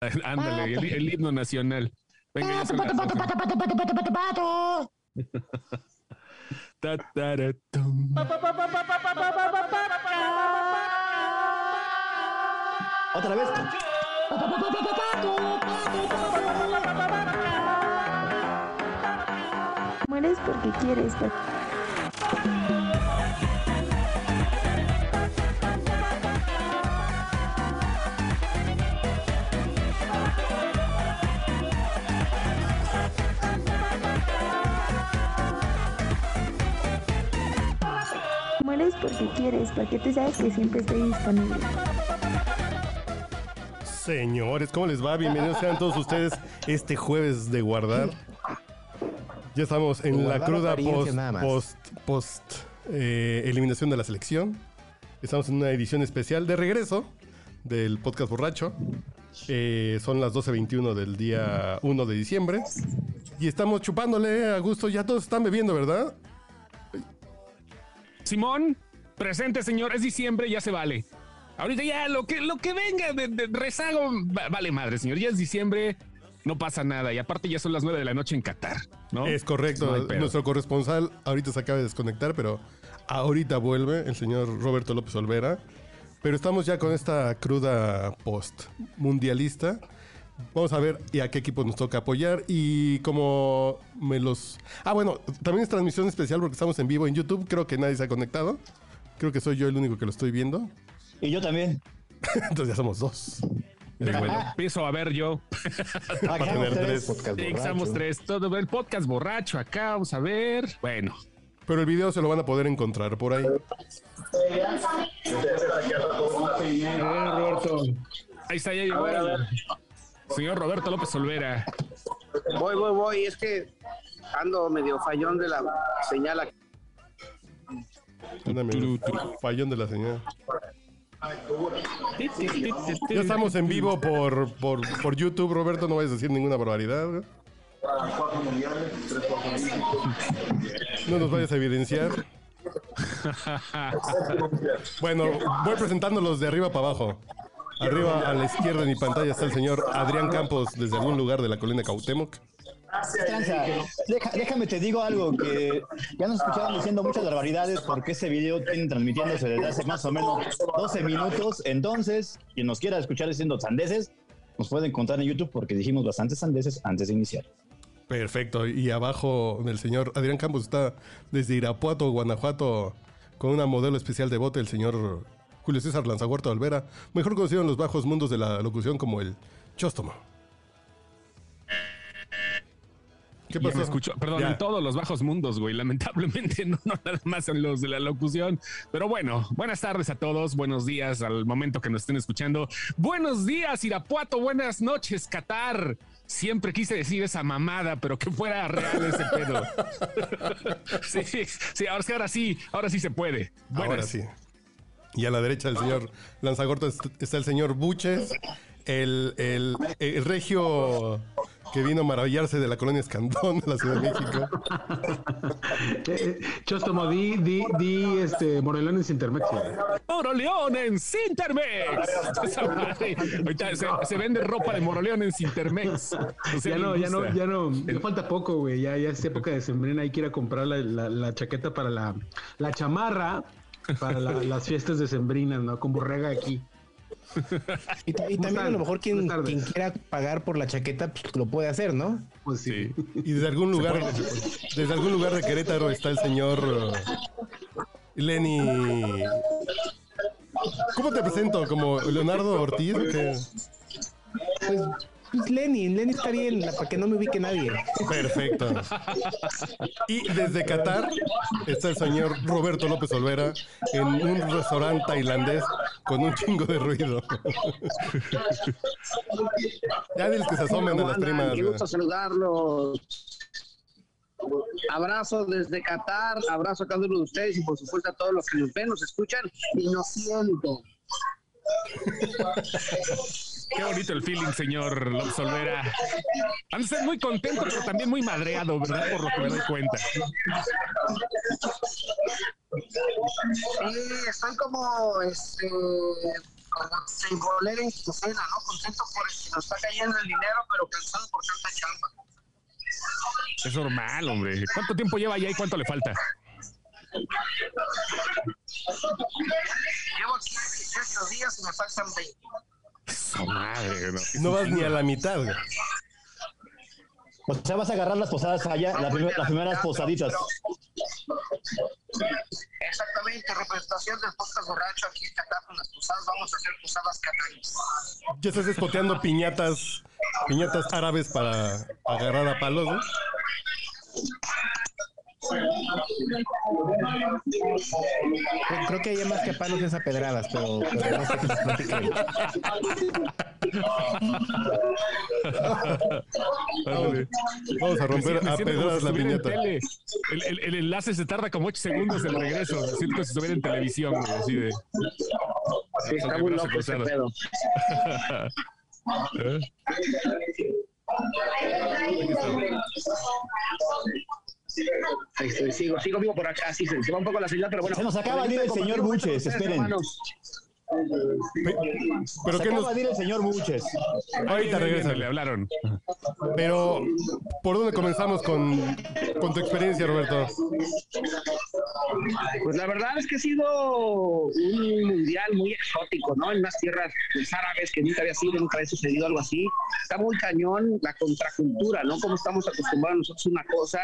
Ándale, el, el himno nacional. Venga, ya son las doce. Ta, tara, tum. Otra vez. Mueres porque quieres, porque quieres, porque tú sabes que siempre estoy disponible. Señores, ¿cómo les va? Bienvenidos sean todos ustedes este jueves de guardar. Ya estamos en la cruda post, nada más. post, post eh, eliminación de la selección. Estamos en una edición especial de regreso del podcast borracho. Eh, son las 12.21 del día 1 de diciembre. Y estamos chupándole a gusto. Ya todos están bebiendo, ¿verdad? Simón, presente, señor. Es diciembre, ya se vale. Ahorita ya lo que, lo que venga de, de rezago, va- vale madre, señor. Ya es diciembre, no pasa nada. Y aparte ya son las nueve de la noche en Qatar, ¿no? Es correcto. No. Nuestro corresponsal ahorita se acaba de desconectar, pero ahorita vuelve el señor Roberto López Olvera. Pero estamos ya con esta cruda post mundialista. Vamos a ver y a qué equipo nos toca apoyar y como me los... Ah, bueno, también es transmisión especial porque estamos en vivo en YouTube. Creo que nadie se ha conectado. Creo que soy yo el único que lo estoy viendo. Y yo también. Entonces ya somos dos. Lo empiezo a ver yo. Para tener tres. Borracho. tres. Todo el podcast borracho acá. Vamos a ver. Bueno, Pero el video se lo van a poder encontrar por ahí. ahí está, ya llegó señor Roberto López Olvera. Voy, voy, voy. Es que ando medio fallón de la señal. aquí. Ándame. Fallón de la señal. Ya estamos en vivo por, por, por YouTube, Roberto. No vayas a decir ninguna barbaridad. No nos vayas a evidenciar. Bueno, voy presentándolos de arriba para abajo. Arriba a la izquierda en mi pantalla está el señor Adrián Campos desde algún lugar de la colina Cautemoc. Tranza, deja- déjame te digo algo que ya nos escucharon diciendo muchas barbaridades porque ese video tiene transmitiéndose desde hace más o menos 12 minutos. Entonces, quien nos quiera escuchar diciendo sandeces, nos puede encontrar en YouTube porque dijimos bastantes sandeces antes de iniciar. Perfecto. Y abajo del señor Adrián Campos está desde Irapuato, Guanajuato, con una modelo especial de bote, el señor Julio César Lanzahuerta Olvera, mejor conocido en los bajos mundos de la locución como el Chóstomo. ¿Qué Ya pasó? me escuchó, perdón, Ya. en todos los bajos mundos, güey. Lamentablemente, no, no nada más en los de la locución. Pero bueno, buenas tardes a todos, buenos días al momento que nos estén escuchando. Buenos días, Irapuato, buenas noches, Qatar. Siempre quise decir esa mamada, pero que fuera real ese pedo. sí, sí, ahora sí, ahora sí, ahora sí se puede. Buenas. Ahora sí. Y a la derecha del señor Lanzagorta est- está el señor Buches, el, el- el regio que vino a maravillarse de la colonia Escandón de la Ciudad de México. Eh, Chóstomo, di, di, di, este, Morelones Intermex. güey. Moroleón en Sintermex. Esa madre. Ahorita se, se vende ropa de Moroleón en Sintermex. O sea, Ya no, ya no, ya no, ya falta poco, güey. Ya, ya es época de sembrina. Hay que ir a comprar la, la- la chaqueta para la, la chamarra para la- las fiestas de sembrinas, ¿no? Con borrega aquí. Y, también a lo mejor quien, quiera pagar por la chaqueta pues, lo puede hacer, ¿no? Pues sí. Sí. Y desde algún lugar, desde algún lugar de Querétaro está el señor uh, Lenny. ¿Cómo te presento? ¿Como Leonardo Ortiz? o qué? Pues, pues Lenny, Lenny está bien, para que no me ubique nadie. Perfecto. Y desde Qatar está el señor Roberto López Olvera en un restaurante tailandés con un chingo de ruido. Ya diles que se asomen a ¿Cómo las primas. Qué gusto saludarlos. Abrazo desde Qatar, abrazo a cada uno de ustedes y por supuesto a todos los que nos ven, nos escuchan y nos sienten. Qué bonito el feeling, señor López Olvera. Han de ser muy contento, pero también muy madreado, ¿verdad? Por lo que me doy cuenta. Sí, estoy como, este, como sin volver en quincena, ¿no? Contento por que nos está cayendo el dinero, pero cansado por tanta chamba. Es normal, hombre. ¿Cuánto tiempo lleva ya y cuánto le falta? Llevo aquí 18 días y me faltan 20. Madre, no. No vas ni a la mitad. güey. O sea, vas a agarrar las posadas allá, la primer- las primeras posaditas. Exactamente, representación del podcast borracho aquí en Qatar con las posadas. Vamos a hacer posadas cataríes. Ya estás espoteando piñatas, piñatas árabes para agarrar a palos, ¿no? Creo- Creo que hay más que palos es a pedradas, pero, pero no sé qué. Vamos a romper a pedradas si la estuviera en piñata. El, el- el enlace se tarda como 8 segundos el regreso. Siento como si estuviera en televisión, güey, así de. Sí, está muy loco ese pedo. ¿Eh? Ahí estoy, sigo, sigo vivo por acá. Sí, se, se va un poco la señal, pero bueno. Se nos acaba de ir el señor Buches, esperen. Pero acaba nos... de ir el señor Buches. Ahorita regresan. Le hablaron. Pero, ¿por dónde comenzamos con, con tu experiencia, Roberto? Pues la verdad es que ha sido un mundial muy exótico, ¿no? En unas tierras pues, árabes que nunca había sido, nunca había sucedido algo así. Está muy cañón la contracultura, ¿no? Como estamos acostumbrados nosotros a una cosa,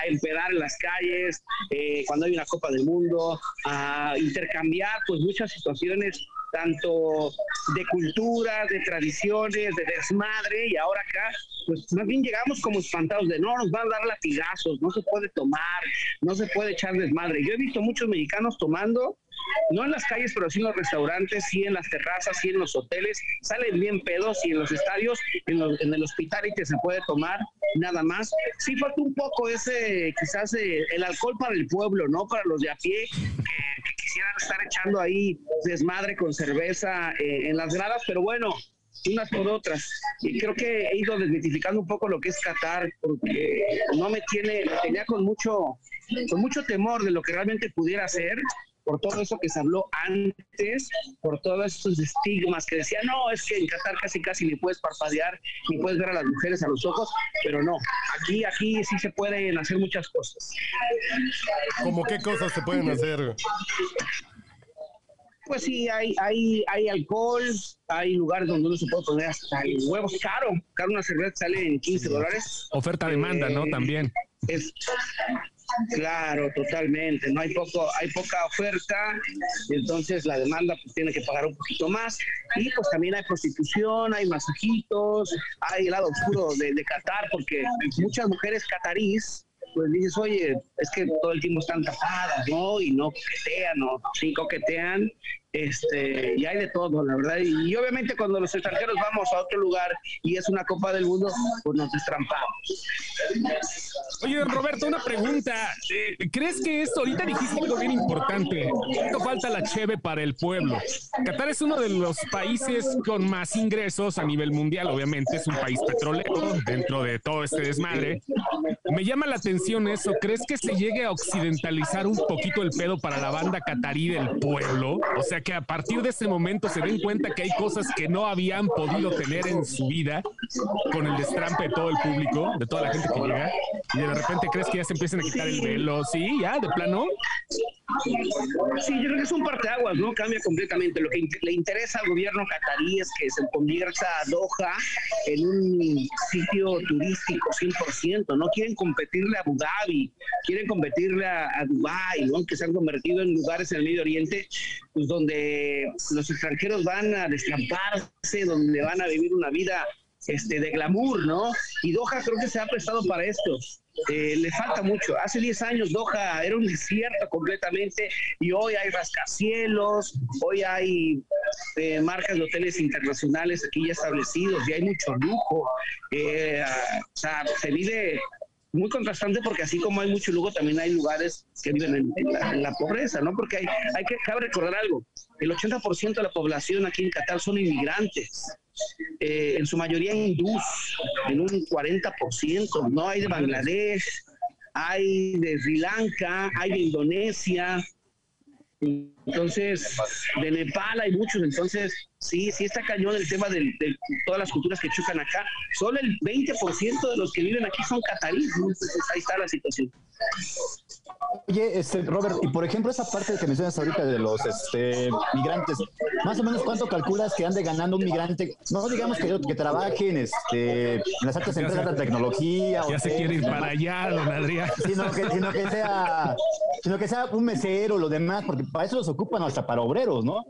a empedar en las calles, eh, cuando hay una Copa del Mundo, a intercambiar pues muchas situaciones tanto de cultura, de tradiciones, de desmadre, y ahora acá, pues más bien llegamos como espantados de no, nos van a dar latigazos, no se puede tomar, no se puede echar desmadre. Yo he visto muchos mexicanos tomando, no en las calles, pero sí en los restaurantes, sí en las terrazas, sí en los hoteles, salen bien pedos y en los estadios, en, el hospital y que se puede tomar, nada más. Sí falta un poco ese, quizás eh, el alcohol para el pueblo, ¿no? Para los de a pie, que, quisieran estar echando ahí desmadre con cerveza eh, en las gradas, pero bueno, unas por otras. Y creo que he ido desmitificando un poco lo que es Qatar, porque no me tiene, tenía con mucho, con mucho temor de lo que realmente pudiera ser, por todo eso que se habló antes, por todos estos estigmas que decían, no, es que en Qatar casi casi ni puedes parpadear, ni puedes ver a las mujeres a los ojos, pero no, aquí, aquí sí se pueden hacer muchas cosas. ¿Cómo qué cosas se pueden hacer? Pues sí, hay, hay, hay alcohol, hay lugares donde uno se puede poner hasta el huevos caro. Caro una cerveza sale en 15 dólares. Oferta-demanda, ¿no? Eh, También. Es, claro, totalmente. No hay poco, hay poca oferta, entonces la demanda pues tiene que pagar un poquito más. Y pues también hay prostitución, hay masajitos, hay el lado oscuro de, de Qatar, porque muchas mujeres catarís pues dices, oye, es que todo el tiempo están tapadas, ¿no? Y no coquetean, ¿no? Sí coquetean, este, y hay de todo, la verdad. Y, obviamente cuando los extranjeros vamos a otro lugar y es una Copa del Mundo, pues nos destrampamos. Oye, Roberto, una pregunta. Eh, ¿Crees que esto, ahorita dijiste algo bien importante, no falta la cheve para el pueblo? Qatar es uno de los países con más ingresos a nivel mundial, obviamente, es un país petrolero dentro de todo este desmadre. Me llama la atención eso, ¿crees que se llegue a occidentalizar un poquito el pedo para la banda catarí del pueblo? O sea, que a partir de ese momento se den cuenta que hay cosas que no habían podido tener en su vida con el destrampe de todo el público, de toda la gente que llega, y de repente crees que ya se empiezan a quitar el velo, sí, ya, de plano. Sí, yo creo que es un parteaguas, ¿no? Cambia completamente. Lo que le interesa al gobierno catarí es que se convierta Doha en un sitio turístico 100%, ¿no? Quieren competirle a Abu Dhabi, quieren competirle a, a Dubái, ¿no? Que se han convertido en lugares en el Medio Oriente pues, donde los extranjeros van a destramparse, donde van a vivir una vida este, de glamour, ¿no? Y Doha creo que se ha prestado para esto. Eh, le falta mucho. Hace 10 años Doha era un desierto completamente y hoy hay rascacielos, hoy hay eh, marcas de hoteles internacionales aquí ya establecidos y hay mucho lujo. Eh, ah, o sea, se vive muy contrastante porque así como hay mucho lujo, también hay lugares que viven en, en la, en la pobreza, ¿no? Porque hay, hay que, cabe recordar algo, el 80% de la población aquí en Qatar son inmigrantes. Eh, en su mayoría hindús, en un 40%, no hay de Bangladesh, hay de Sri Lanka, hay de Indonesia, Entonces, de Nepal hay muchos, entonces sí, sí está cañón el tema de, de todas las culturas que chocan acá. Solo el 20% de los que viven aquí son cataríes, ahí está la situación. Oye, este, Robert, y por ejemplo, esa parte que mencionas ahorita de los este, migrantes, más o menos cuánto calculas que ande ganando un migrante, no digamos que, que trabajen este, en las altas empresas de tecnología. Ya se quiere ir para allá, don Adrián. Sino que, sino que sea sino que sea un mesero, lo demás, porque para eso los ocupan hasta para obreros, ¿no?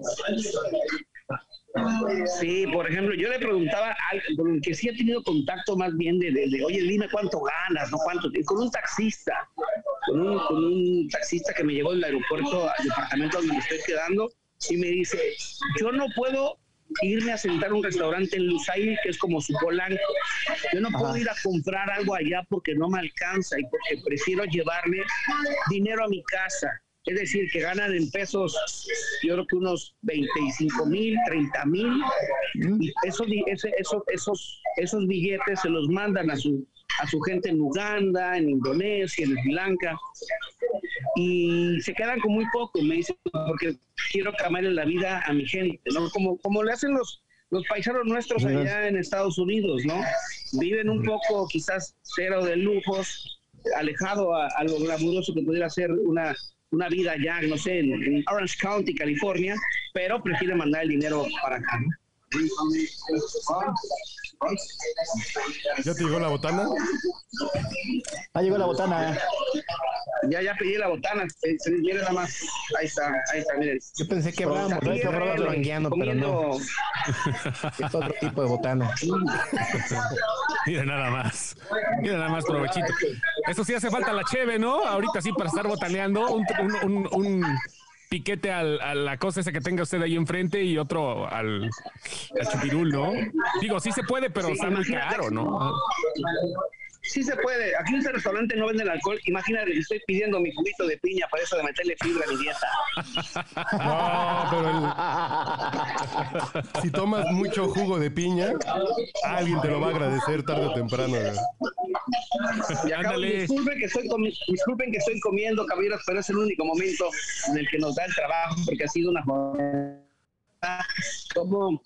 Sí, por ejemplo, yo le preguntaba al que sí ha tenido contacto más bien de, de, de, oye, dime cuánto ganas, no cuánto, con un taxista, con un, con un taxista que me llevó del aeropuerto al departamento donde me estoy quedando y me dice, yo no puedo irme a sentar a un restaurante en Lusail, que es como su polanco. Yo no puedo ir a comprar algo allá porque no me alcanza y porque prefiero llevarme dinero a mi casa. Es decir, que ganan en pesos, yo creo que unos 25 mil, 30 mil, y esos, esos, esos, esos billetes se los mandan a su, a su gente en Uganda, en Indonesia, en Sri Lanka, y se quedan con muy poco, me dicen, porque quiero cambiarle la vida a mi gente, ¿no? Como, como le hacen los, los paisanos nuestros allá en Estados Unidos, ¿no? Viven un poco quizás cero de lujos, alejado a, a lo glamuroso que pudiera ser una, una vida allá, no sé, en, Orange County, California, pero prefieren mandar el dinero para acá. ¿Ya te llegó la botana? Ah, llegó la botana. Ya, ya pedí la botana. Se, se miren nada más. Ahí está, ahí está, miren. Yo pensé que hablábamos de Longuiano, pero no. Es otro tipo de botana. Mira nada más. Mira nada más, provechito. Eso sí hace falta la cheve, ¿no? Ahorita sí, para estar botaneando. Un, un, un, un piquete al, a la cosa esa que tenga usted ahí enfrente y otro al, al chupirul, ¿no? Digo, sí se puede, pero sí, está muy caro, ¿no? Sí se puede. Aquí en este restaurante no venden alcohol. Imagínate, estoy pidiendo mi juguito de piña para eso de meterle fibra a mi dieta. No, pero el... si tomas mucho jugo de piña, alguien te lo va a agradecer tarde o temprano. Y acabo, disculpen, que estoy disculpen que estoy comiendo, caballeros, pero es el único momento en el que nos da el trabajo, porque ha sido una jornada como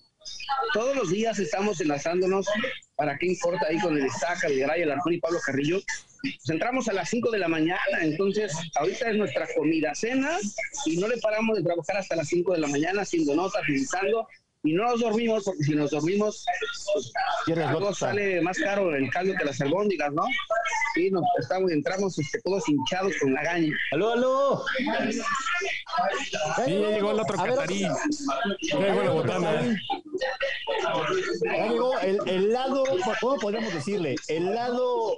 todos los días estamos enlazándonos para qué importa ahí con el Estaca, el Garay, el Arjón y Pablo Carrillo. Pues entramos a las 5 de la mañana, entonces ahorita es nuestra comida, cena, y no le paramos de trabajar hasta las 5 de la mañana haciendo notas, pensando, y no nos dormimos, porque si nos dormimos, pues, algo sale más caro el caldo que las albóndigas, ¿no? Y nos estamos, entramos este, todos hinchados con la gaña. ¡Aló, aló! Sí, ya llegó el otro catarí. Ya llegó la botana. Ya llegó el, el, lado, ¿cómo podemos decirle? El lado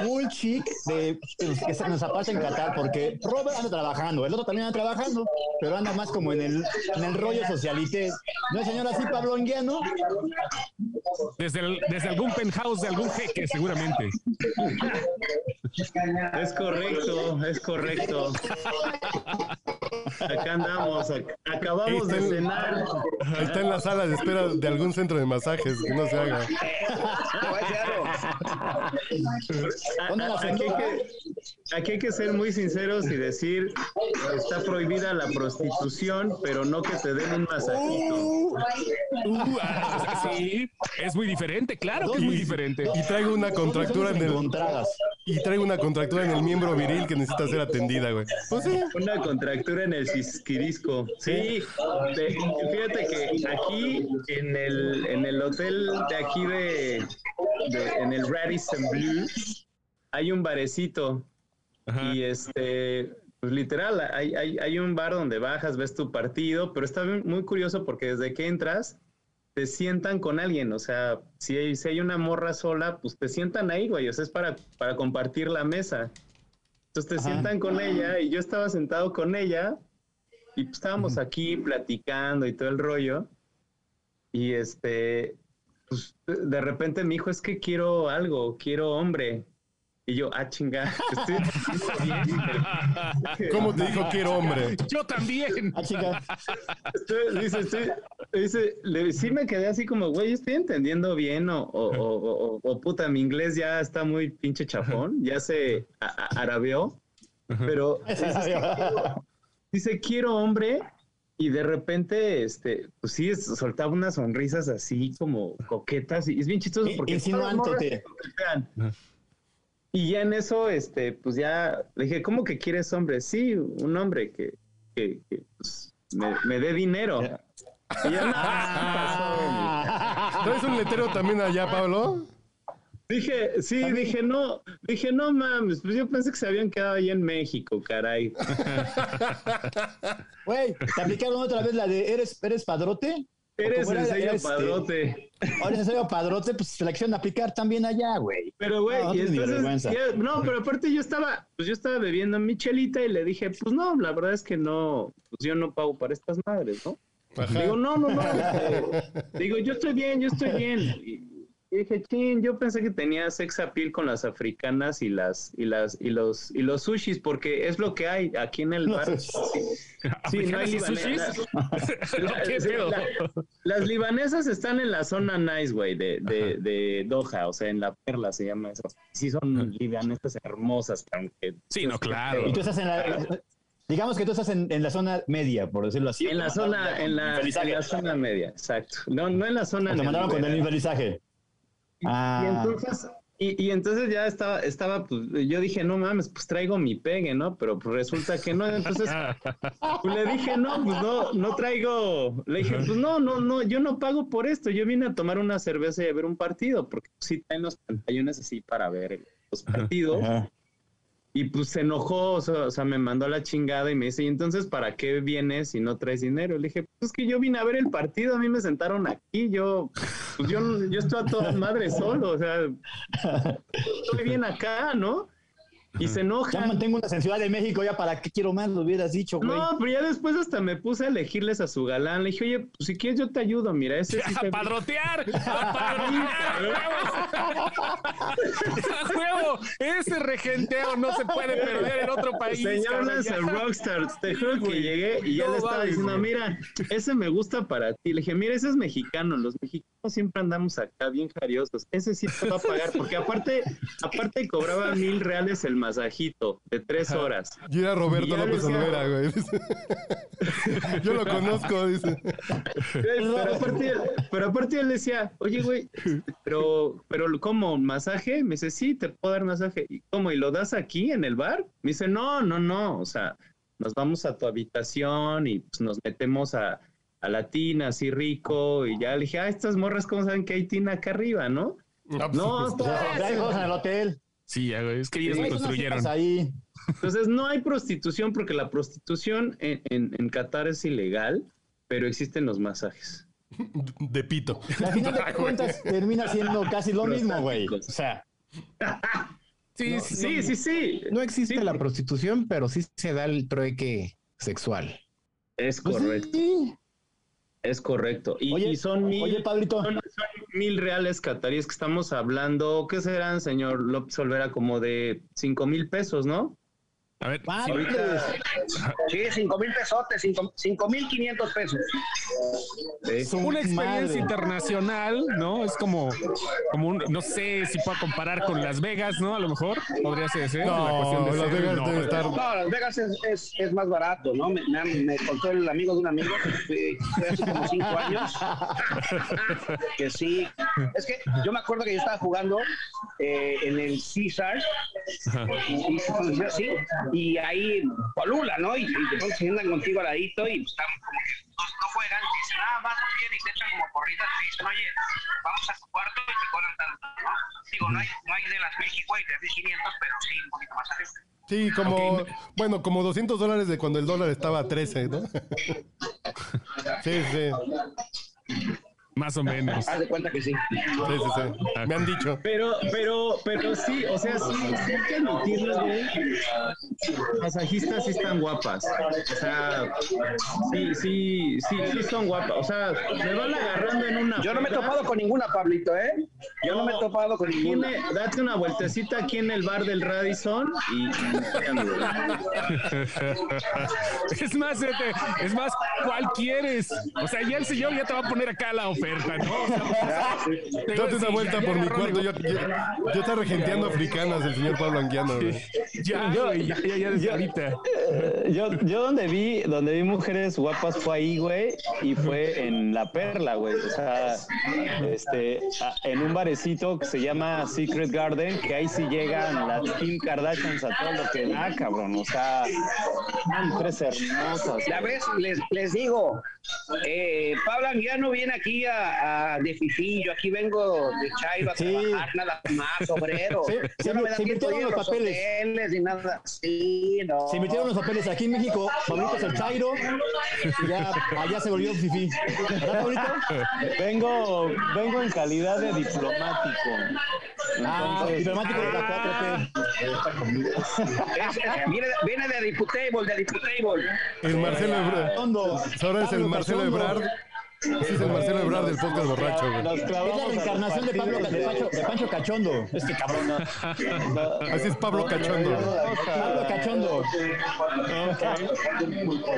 cool chic de, que se nos aparta en Qatar, porque Robert anda trabajando, el otro también anda trabajando, pero anda más como en el, en el rollo socialité. ¿No es señor así, Pablo Anguiano? Desde, el, desde algún penthouse de algún jeque, seguramente. Es correcto, es correcto. Acá andamos, acabamos de cenar. Está en la sala de espera de algún centro de masajes, que no se haga. Aquí hay, que, aquí hay que ser muy sinceros y decir, está prohibida la prostitución, pero no que te den un masajito. Uh, ah, sí, es muy diferente, claro que es muy diferente. Y traigo una contractura en el... Y traigo una contractura en el miembro viril que necesita ser atendida, güey. Pues sí. Una contractura en el cisquirisco. Sí. De, fíjate que aquí en el, en el hotel de aquí de, de en el Radisson Blue hay un barecito Ajá. y este pues literal hay, hay, hay un bar donde bajas, ves tu partido, pero está muy curioso porque desde que entras te sientan con alguien, o sea, si hay, si hay una morra sola, pues te sientan ahí, güey, o sea, es para, para compartir la mesa. Entonces te Ajá. sientan con ella y yo estaba sentado con ella y pues estábamos aquí platicando y todo el rollo. Y este, pues de repente me dijo, es que quiero algo, quiero hombre. Y yo, ah, chinga, estoy bien. ¿Cómo te dijo quiero hombre? Yo también. Ah, chinga. Estoy, dice, estoy, dice, le, sí me quedé así como, güey, estoy entendiendo bien o, o, o, o, puta, mi inglés ya está muy pinche chafón, ya se arabeó, pero... dice, quiero hombre, y de repente, este, pues sí, es- soltaba unas sonrisas así como coquetas, y es bien chistoso In- porque... insinuante, todas las te- morras coquetean. Y ya en eso, este, pues ya le dije, ¿cómo que quieres hombre? Sí, un hombre que, que, que, pues, me, me dé dinero. Y ya, Ah. ¿Traes un letrero también allá, Pablo? Dije, sí, dije, no, dije, no mames, pues yo pensé que se habían quedado ahí en México, caray. Güey, ¿te aplicaron otra vez la de eres, eres padrote? Eres ¿O cómo en era? serio Este, padrote. Ahora en serio padrote, pues se la quisieron aplicar también allá, güey. Pero güey, No, entonces, no, pero aparte yo estaba, pues yo estaba bebiendo mi chelita y le dije, pues no, la verdad es que no, pues yo no pago para estas madres, ¿no? Ajá. Digo, no, no, no. eh, digo, yo estoy bien, yo estoy bien. Y, y dije, chin, yo pensé que tenía sex appeal con las africanas y las, y las, y los, y los sushis, porque es lo que hay aquí en el bar. Sí, sí, no hay ¿Africanas y libanesas. las libanesas están en la zona nice, güey, de, de, de Doha, o sea, en la perla se llama eso. Sí son libanesas hermosas, aunque... Sí, no, claro. Y tú estás en la. Digamos que tú estás en, en la zona media, por decirlo así. En la zona, en la, en la zona media, exacto. No, no en la zona... Te mandaron con el neoliberal. Y Ah. entonces, y, y entonces ya estaba, estaba, pues, yo dije, no mames, pues traigo mi pegue, ¿no? Pero pues resulta que no, entonces pues, le dije, no, pues no, no traigo, le dije, pues no, no, no, yo no pago por esto, yo vine a tomar una cerveza y a ver un partido, porque sí traen los pantallones así para ver los partidos. Ajá. Y pues se enojó, o sea, me mandó la chingada y me dice, ¿y entonces para qué vienes si no traes dinero? Le dije, pues es que yo vine a ver el partido, a mí me sentaron aquí, yo, pues yo, yo estoy a toda madre solo, o sea, estoy bien acá, ¿no? Y se Ya enoja. mantengo una en Ciudad de México, ya para qué quiero más, lo hubieras dicho, güey. No, pero ya después hasta me puse a elegirles a su galán. Le dije, oye, pues si quieres yo te ayudo, mira, ese sí ¡A padrotear! ¡A padrotear! ¡A huevo! ¡A huevo! Ese regenteo no se puede perder en otro país. Señor cabrón, Lance ya. Rockstar, te juro que llegué y ya No le estaba diciendo, güey. mira, ese me gusta para ti. Le dije, mira, ese es mexicano, los mexicanos siempre andamos acá bien jariosos. Ese sí te va a pagar, porque aparte, aparte cobraba mil reales el masajito de tres horas. Y era Roberto López decía- Olvera, güey. Yo lo conozco, dice. Pero aparte, pero aparte él decía, oye, güey, pero, pero ¿cómo? ¿Masaje? Me dice, sí, te puedo dar masaje. ¿Y cómo? ¿Y lo das aquí en el bar? Me dice, no, no, no. O sea, nos vamos a tu habitación y pues, nos metemos a, a la tina así rico. Y ya le dije, ah, estas morras, ¿cómo saben que hay tina acá arriba, no? Ah, pues, No, O sea, ya hay cosas en el hotel. Sí, es que ellos no construyeron. ahí. Entonces no hay prostitución porque la prostitución en, en, en Qatar es ilegal, pero existen los masajes. De pito. Al final de cuentas termina siendo casi lo mismo, güey. O sea, Sí, Sí, sí, sí, sí. No existe Sí, la prostitución, pero sí se da el trueque sexual. Es pues correcto. sí. Es correcto. Y, Oye, y son mil, oye, Pablito. son, son mil reales cataríes que estamos hablando. ¿Qué serán, señor López Olvera? Como de cinco mil pesos, ¿no? A ver, sí, Madres. Sí, cinco mil pesotes, cinco, cinco mil quinientos pesos. Sí. Su una experiencia madre. internacional, ¿no? Es como, como un, no sé si puedo comparar con Las Vegas, ¿no? A lo mejor podría ser ese. No, la cuestión de Las ser- Vegas no, debe estar. No, Las Vegas es, es, es más barato, ¿no? Me, me, me contó el amigo de un amigo que fue hace como cinco años. Que sí. Es que yo me acuerdo que yo estaba jugando eh, en el Caesar y, y, sí, y ahí Colula, ¿no? Y, y se sientan contigo al ladito y están como que no, no juegan, y dicen, ah, vas muy bien, y te echan como porritas y te dicen, oye, vamos a tu cuarto y te cobran tanto, ¿no? Digo, no hay, no hay de las 1050, de 1500, pero sí un poquito más arriba. Sí, como, bueno, como 200 dólares de cuando el dólar estaba a 13, ¿no? Sí, sí, Más o menos. Haz de cuenta que sí. sí, sí, sí. Me han dicho. Pero, pero, pero sí, o sea, sí, sí hay que admitirlo, güey. Masajistas sí están guapas. O sea, sí, sí, sí, sí son guapas. O sea, me van agarrando en una. Yo no me he topado con ninguna, Pablito, ¿eh? Yo no me he topado con el- date una vueltecita aquí en el bar del Radisson y Es más, este, es más, ¿cuál quieres? O sea, ya el señor ya te va a poner acá la oferta, ¿no? O sea, te- Date una vuelta por mi cuarto. Yo, yo, yo está regenteando africanas el señor Pablo Anguiano. güey. Ya, güey, ya, ya, ya desde ahorita. Yo, yo donde vi, donde vi mujeres guapas fue ahí, güey, y fue en La Perla, güey. O sea, este, a- en un barecito que se llama Secret Garden, que ahí sí llegan las Kim Kardashians a todo lo que da, cabrón. O sea, mujeres hermosas. Ya ves, les, les digo, eh, Pablo Anguiano viene aquí a, a de fifí, yo aquí vengo de Chairo a Sí. trabajar nada más, obrero. Sí, Yo se- no me da se tiempo de ir invirtieron a los los papeles. hoteles ni nada. Sí, no. Se metieron los papeles aquí en México, Pablito es el Chairo, y ya allá se volvió Fifi. ¿Verdad, Pablito? Vengo, vengo en calidad de diplomático. Ah, Entonces, diplomático de la 4T. Es- es- viene, viene de Diputable, de Diputable. El Marcelo Ebrard. Ahora es el Marcelo. Ebrard. Ese es el Marcelo Ebrard del podcast borracho, güey. Es la reencarnación de Pablo de Pancho, de Pancho Cachondo. Este cabrón. Así es Pablo Cachondo. Pablo Cachondo.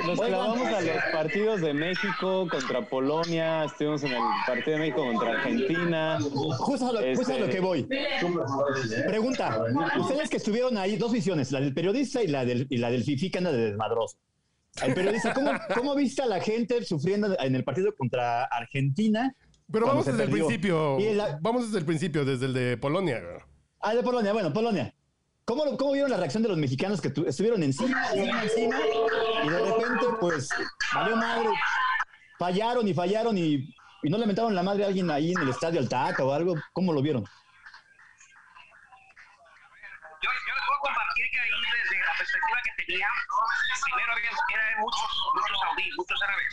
Nos clavamos a los partidos de México contra Polonia, estuvimos en el partido de México contra Argentina. Justo a lo, justo a lo Este- que voy. Pregunta. Ustedes que estuvieron ahí, dos visiones, la del periodista y la del, y la del Fifi que anda de desmadroso. El periodista, ¿cómo, ¿cómo viste a la gente sufriendo en el partido contra Argentina? Pero vamos desde el principio. La- Vamos desde el principio, desde el de Polonia. Ah, de Polonia, bueno, Polonia. ¿Cómo, lo- ¿Cómo vieron la reacción de los mexicanos que tu- estuvieron encima, encima, encima? Y de repente, pues, valió madre. Fallaron y fallaron y, y no le mentaron la madre a alguien ahí en el estadio Altaca o algo. ¿Cómo lo vieron? Puedo compartir que ahí desde la perspectiva que tenía, primero eran muchos, muchos saudíes, muchos árabes,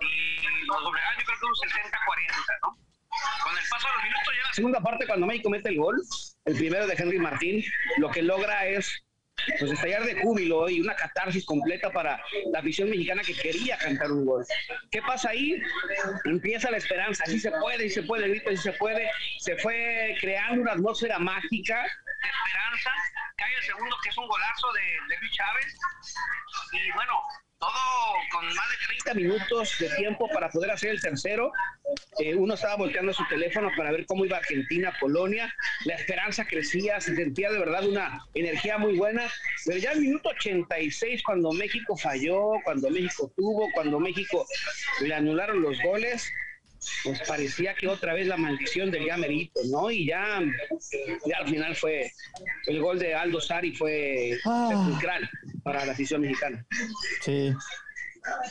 y los doblegaban yo creo que un 60-40, ¿no? Con el paso de los minutos ya la segunda parte, cuando México mete el gol, el primero de Henry Martín, lo que logra es pues estallar de júbilo y una catarsis completa para la afición mexicana que quería cantar un gol. ¿Qué pasa ahí? Empieza la esperanza, sí se puede, sí se puede, grito, sí se puede. Se fue creando una atmósfera mágica de esperanza. Cae el segundo, que es un golazo de, de Luis Chávez. Y bueno, todo con más de 30 minutos de tiempo para poder hacer el tercero. Eh, uno estaba volteando su teléfono para ver cómo iba Argentina, Polonia. La esperanza crecía, se sentía de verdad una energía muy buena. Pero ya el minuto 86, cuando México falló, cuando México tuvo, cuando México le anularon los goles, pues parecía que otra vez la maldición del ya merito, ¿no? Y ya, ya al final fue el gol de Aldo Sari fue Ah. sepulcral para la afición mexicana. Sí.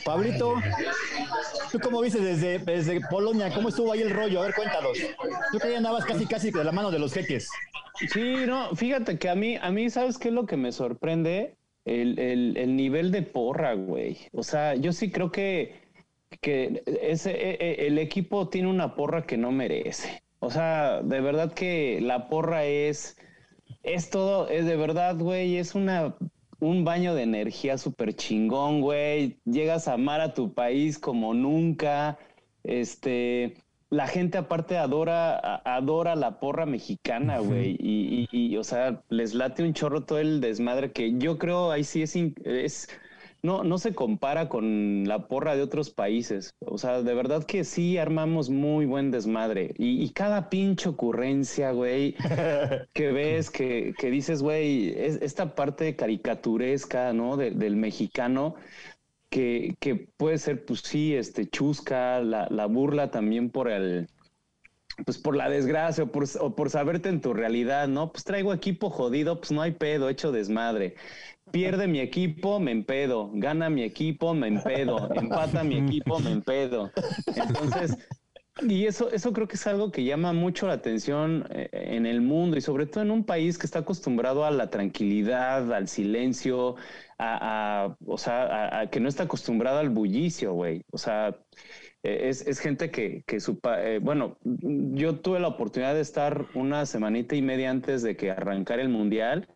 Pablito, ¿tú cómo viste desde, desde Polonia? ¿Cómo estuvo ahí el rollo? A ver, cuéntanos. Tú que ya andabas casi, casi de la mano de los jeques. Sí, no, fíjate que a mí, a mí, ¿sabes qué es lo que me sorprende? El, el, el nivel de porra, güey. O sea, yo sí creo que, que ese, e- e- el equipo tiene una porra que no merece. O sea, de verdad que la porra es, es todo, es de verdad, güey, es una, un baño de energía súper chingón, güey. Llegas a amar a tu país como nunca. Este, la gente aparte adora, adora la porra mexicana, güey. Y, y- y, o sea, les late un chorro todo el desmadre que yo creo ahí sí es no, no se compara con la porra de otros países. O sea, de verdad que sí armamos muy buen desmadre. Y, y cada pinche ocurrencia, güey, que ves, que, que dices, güey, es esta parte caricaturesca, ¿no? De- del mexicano, que, que puede ser, pues sí, este, chusca, la, la burla también por el, pues por la desgracia o por, o por saberte en tu realidad, ¿no? Pues traigo equipo jodido, pues no hay pedo, hecho desmadre. Pierde mi equipo, me empedo. Gana mi equipo, me empedo. Empata mi equipo, me empedo. Entonces, y eso, eso creo que es algo que llama mucho la atención eh, en el mundo y sobre todo en un país que está acostumbrado a la tranquilidad, al silencio, a, o sea, a, que no está acostumbrado al bullicio, güey. O sea, eh, es, es gente que, que su, eh, bueno, yo tuve la oportunidad de estar una semanita y media antes de que arrancara el mundial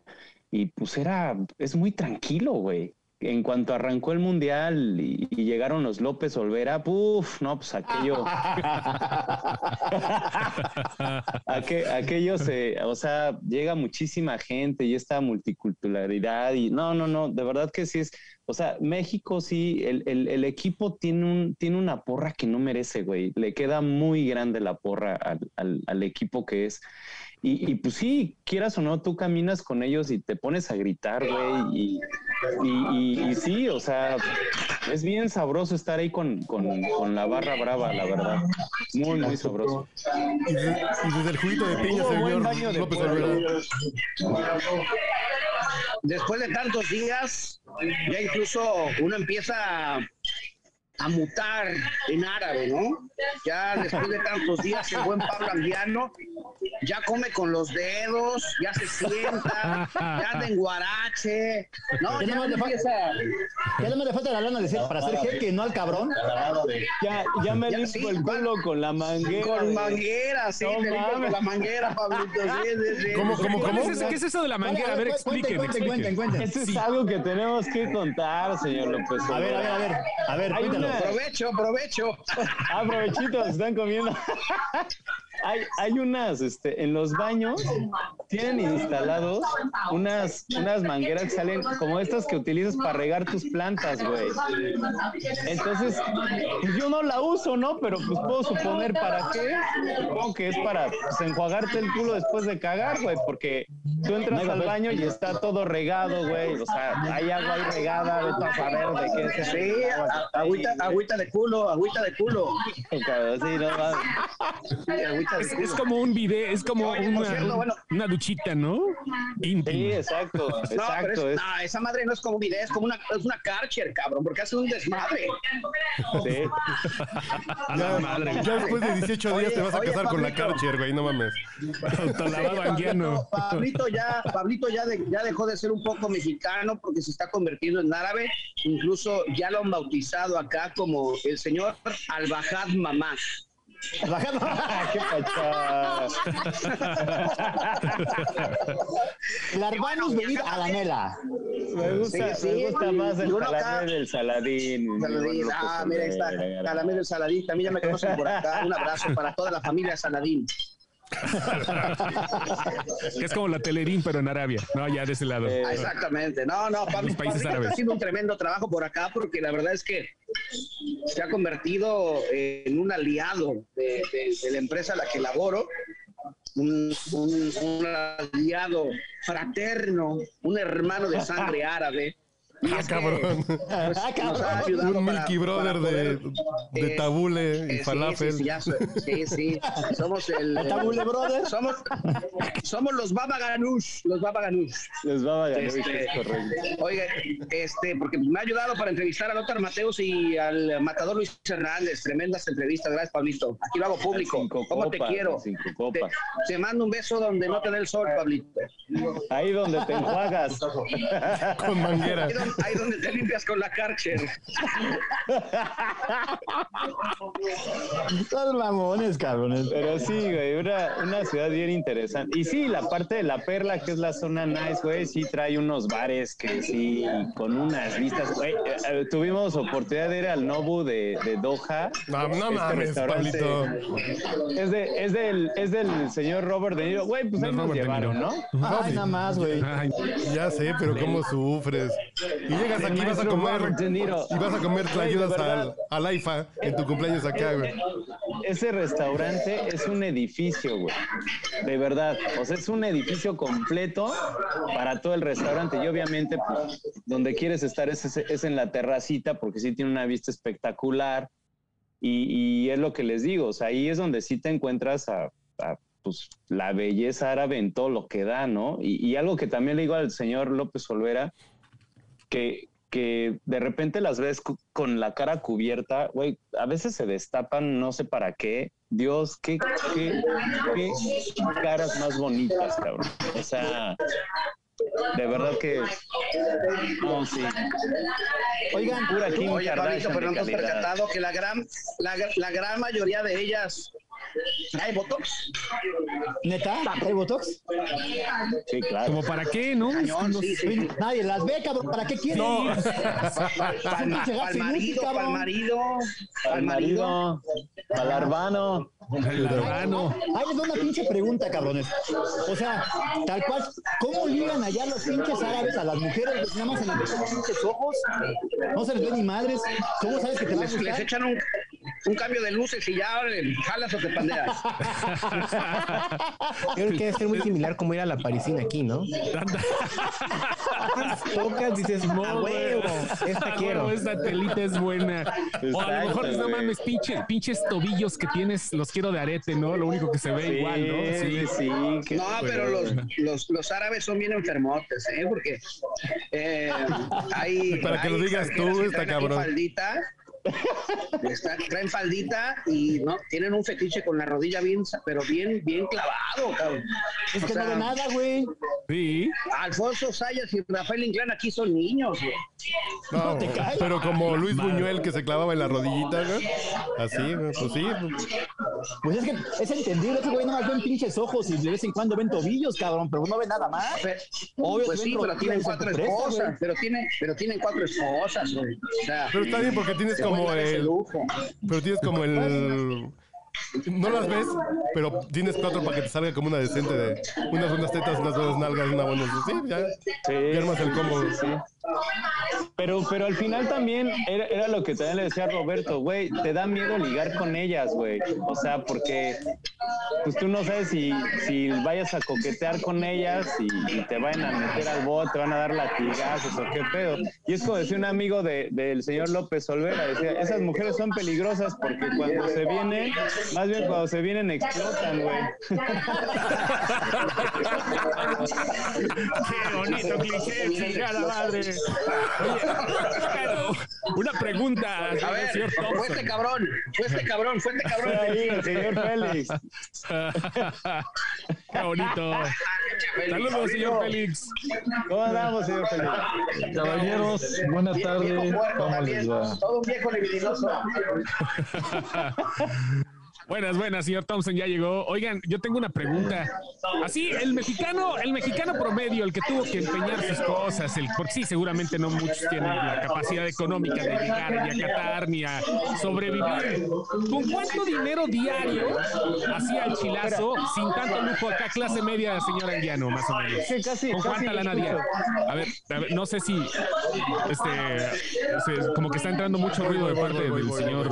y pues era, es muy tranquilo, güey. en cuanto arrancó el mundial y, y llegaron los López Olvera, puf, no, pues aquello. Aqu- aquello se, o sea, llega muchísima gente y esta multiculturalidad y no, no, no, de verdad que sí es, o sea, México sí, el, el- el equipo tiene, un, tiene una porra que no merece, güey, le queda muy grande la porra al, al- al equipo que es. Y, y, pues sí, quieras o no, tú caminas con ellos y te pones a gritar, güey, y, y, y- y sí, o sea, es bien sabroso estar ahí con, con- con la barra brava, la verdad. Muy, muy sabroso. Y, de- y desde el juguito de piña, señor baño de López pueblo. Olvera. Después de tantos días, ya incluso uno empieza a, mutar en árabe, ¿no? Ya después de tantos días, el buen Pablo Andiano ya come con los dedos, ya se sienta, ya anda en guarache. No, Ya le falta- empieza. Ya no me le falta la lana decir para hacer jeque, no al cabrón. Ya, ya me Ya, limpo sí, el culo con la manguera. Con manguera, sí, No con la manguera, Pablito. Sí, sí, sí. ¿Cómo, cómo, ¿Cuál cómo? es eso? ¿Qué es eso de la manguera? A ver, expliquen, Cuenten, cuenten. Esto es algo que tenemos que contar, señor López. A ver, a ver, a ver. A ver, cuéntalo. Provecho, provecho. Ah, provechitos, están comiendo. hay, hay unas, este, en los baños tienen instalados unas, unas mangueras que salen como estas que utilizas para regar tus plantas, güey. Entonces, pues yo no la uso, ¿no? Pero pues puedo suponer para qué. Supongo que es para pues, enjuagarte el culo después de cagar, güey, porque tú entras al baño y está todo regado, güey. O sea, hay agua ahí regada, vete a saber de qué es. Sí, agüita, agüita de culo, agüita de culo. Sí, no mames. Es, como un video, es como una, cierto, bueno. una duchita, ¿no? Sí, exacto, No, exacto. es- es- no, esa madre no es como un video, es como una, es una Karcher, cabrón, porque hace un desmadre. sí. Ya, ya después de 18 días te vas a Oye, casar con la. Karcher, güey, no mames. Pablito ya, Pablito ya, de- ya dejó de ser un poco mexicano porque se está convirtiendo en árabe. Incluso ya lo han bautizado acá como el señor Al-Bajad Mamá. Bajando. ¡Qué pachá! Larvanus venir a la mela. Me gusta, Sí, sí. me gusta más el salamé del Saladín. Saladín. Ah, mira, ahí está. Salamé del Saladín. También ya me conocen por acá. Un abrazo para toda la familia Saladín. Que es como la Telerín, pero en Arabia. No, ya de ese lado. Eh, Exactamente. No, no, Pablo, Los países árabes. está haciendo un tremendo trabajo por acá porque la verdad es que se ha convertido en un aliado de, de- de la empresa a la que laboro. Un, un- un aliado fraterno, un hermano de sangre árabe. Y Ah, es que, cabrón. pues, Ah, cabrón. Un Milky para Brother de, poder, de eh, tabule y eh, sí, falafel. Sí, sí, ya so- sí, sí. Somos el. ¿El Tabule Brother? Somos, somos los Baba Ganoush, los Baba Ganoush. Les va a ganar, Este, es correcto. Oiga, este, porque me ha ayudado para entrevistar a Lothar Mateus y al matador Luis Hernández. Tremendas entrevistas, gracias, Pablito. Aquí lo hago público. Cinco ¿Cómo te quiero? cinco Te, copas. te mando un beso donde no te dé el sol, Pablito. Ahí donde te enjuagas. Con manguera. Ahí donde, ahí donde te limpias con la Karcher. Son mamones, cabrones. Pero sí, güey, una, una ciudad bien interesante. Y sí, la parte de la perla, que es la zona nice, güey, sí trae unos bares que sí, con unas vistas. Güey, eh, eh, tuvimos oportunidad de ir al Nobu de, de Doha. No, no Este mames, restaurante Pablito. Es, de, es, del, es del señor Robert De Niro. Güey, pues ahí nos Robert llevaron. ¿no? Ay, nada más, güey. Ay, Ya sé, pero cómo sufres. Y llegas aquí y vas a comer. Y vas a comer Güey, de ayudas verdad. al, al AIFA en tu cumpleaños acá, güey. Ese restaurante es un edificio, güey. De verdad. O sea, es un edificio completo para todo el restaurante. Y obviamente, pues, donde quieres estar es, es- es en la terracita, porque sí tiene una vista espectacular. Y, y es lo que les digo. O sea, ahí es donde sí te encuentras a, a, pues, la belleza árabe en todo lo que da, ¿no? Y, y algo que también le digo al señor López Olvera, que, que de repente las ves con la cara cubierta, güey, a veces se destapan, no sé para qué. Dios, qué, qué, qué caras más bonitas, cabrón. O sea, de verdad que... No, sí. Oigan, Pura Kim Oye, Kardashian pero no te has percatado que la gran, la, la gran mayoría de ellas ¿Trae Botox? ¿Neta? ¿Trae Botox? Sí, claro. ¿Como para qué, no? Cañón, No sí, sé. sí. Nadie las ve, cabrón. ¿Para qué quieren? No. Para el marido, para el marido, para Al el marido. marido, al arbano. El arbano. Ahí les doy una pinche pregunta, cabrones. O sea, tal cual, ¿cómo ligan allá los pinches árabes a las mujeres? Nada más se les ven los pinches ojos. No se les ve ni madres. ¿Cómo sabes que te Les, les echan un, un cambio de luces y ya jalas o te pandeas. Yo creo que debe ser muy similar como ir a la parisina aquí, ¿no? Tocas, dices, a huevo, esta quiero. huevo, esta telita es buena. O a lo mejor, Exacto, no mames, pinche, pinches tobillos que tienes, los quiero de arete, ¿no? Lo único que se ve igual, ¿no? Sí, sí, No, pero los, los, los árabes son bien enfermotes, ¿eh? Porque eh, hay. Para que lo digas tú, aquí cabrón. Faldita, está- traen faldita y no tienen un fetiche con la rodilla bien, pero bien, bien clavado, cabrón. Es O que no ve nada, güey. Sí. Alfonso Sayas y Rafael Inclán aquí son niños, güey. No, te caes. pero como Luis Buñuel que se clavaba en la rodillita, güey. Así, güey, pues sí. Pues es que es entendible. Ese güey nada más ven pinches ojos y de vez en cuando ven tobillos, cabrón, pero no ve nada más. Pero- Obvio pues que sí, pero tienen cuatro esposas, pero tienen, pero tienen cuatro esposas, güey. O sea, Pero está bien porque tienes se como el. Pero tienes como el. No las ves, pero tienes cuatro para que te salga como una decente de unas buenas tetas, unas buenas nalgas, una buena. Sí, ya. Ya armas el combo. sí. Pero, pero al final también era, era lo que también le decía Roberto, güey, te da miedo ligar con ellas, güey. O sea, porque pues tú no sabes si, si vayas a coquetear con ellas y, te vayan a meter al bote, te van a dar latigazos o qué pedo. Y es como decía un amigo de- del señor López Olvera, decía, esas mujeres son peligrosas porque cuando se vienen, más bien cuando se vienen explotan, güey. Qué bonito cliché, chingada madre. Oye, pero una pregunta, A ver, señor fue este cabrón, fue este cabrón, fue este cabrón. Ahí, el señor Félix. Qué bonito. Saludos, señor Félix. ¿Cómo andamos, señor Félix? Caballeros, buenas tardes. ¿Cómo les va? todo un viejo libidinoso. Buenas, buenas, señor Thompson, ya llegó. Oigan, yo tengo una pregunta. Así, el mexicano, el mexicano promedio, el que tuvo que empeñar sus cosas, el, porque sí, seguramente no muchos tienen la capacidad económica de llegar ni a Qatar ni a sobrevivir. ¿Con cuánto dinero diario hacía el chilazo sin tanto lujo acá, clase media, señor Anguiano, más o menos? Sí, casi, ¿Con casi cuánta lo lana diaria? A ver, a ver, no sé si este, se- como que está entrando mucho ruido de parte voy, voy, del voy, señor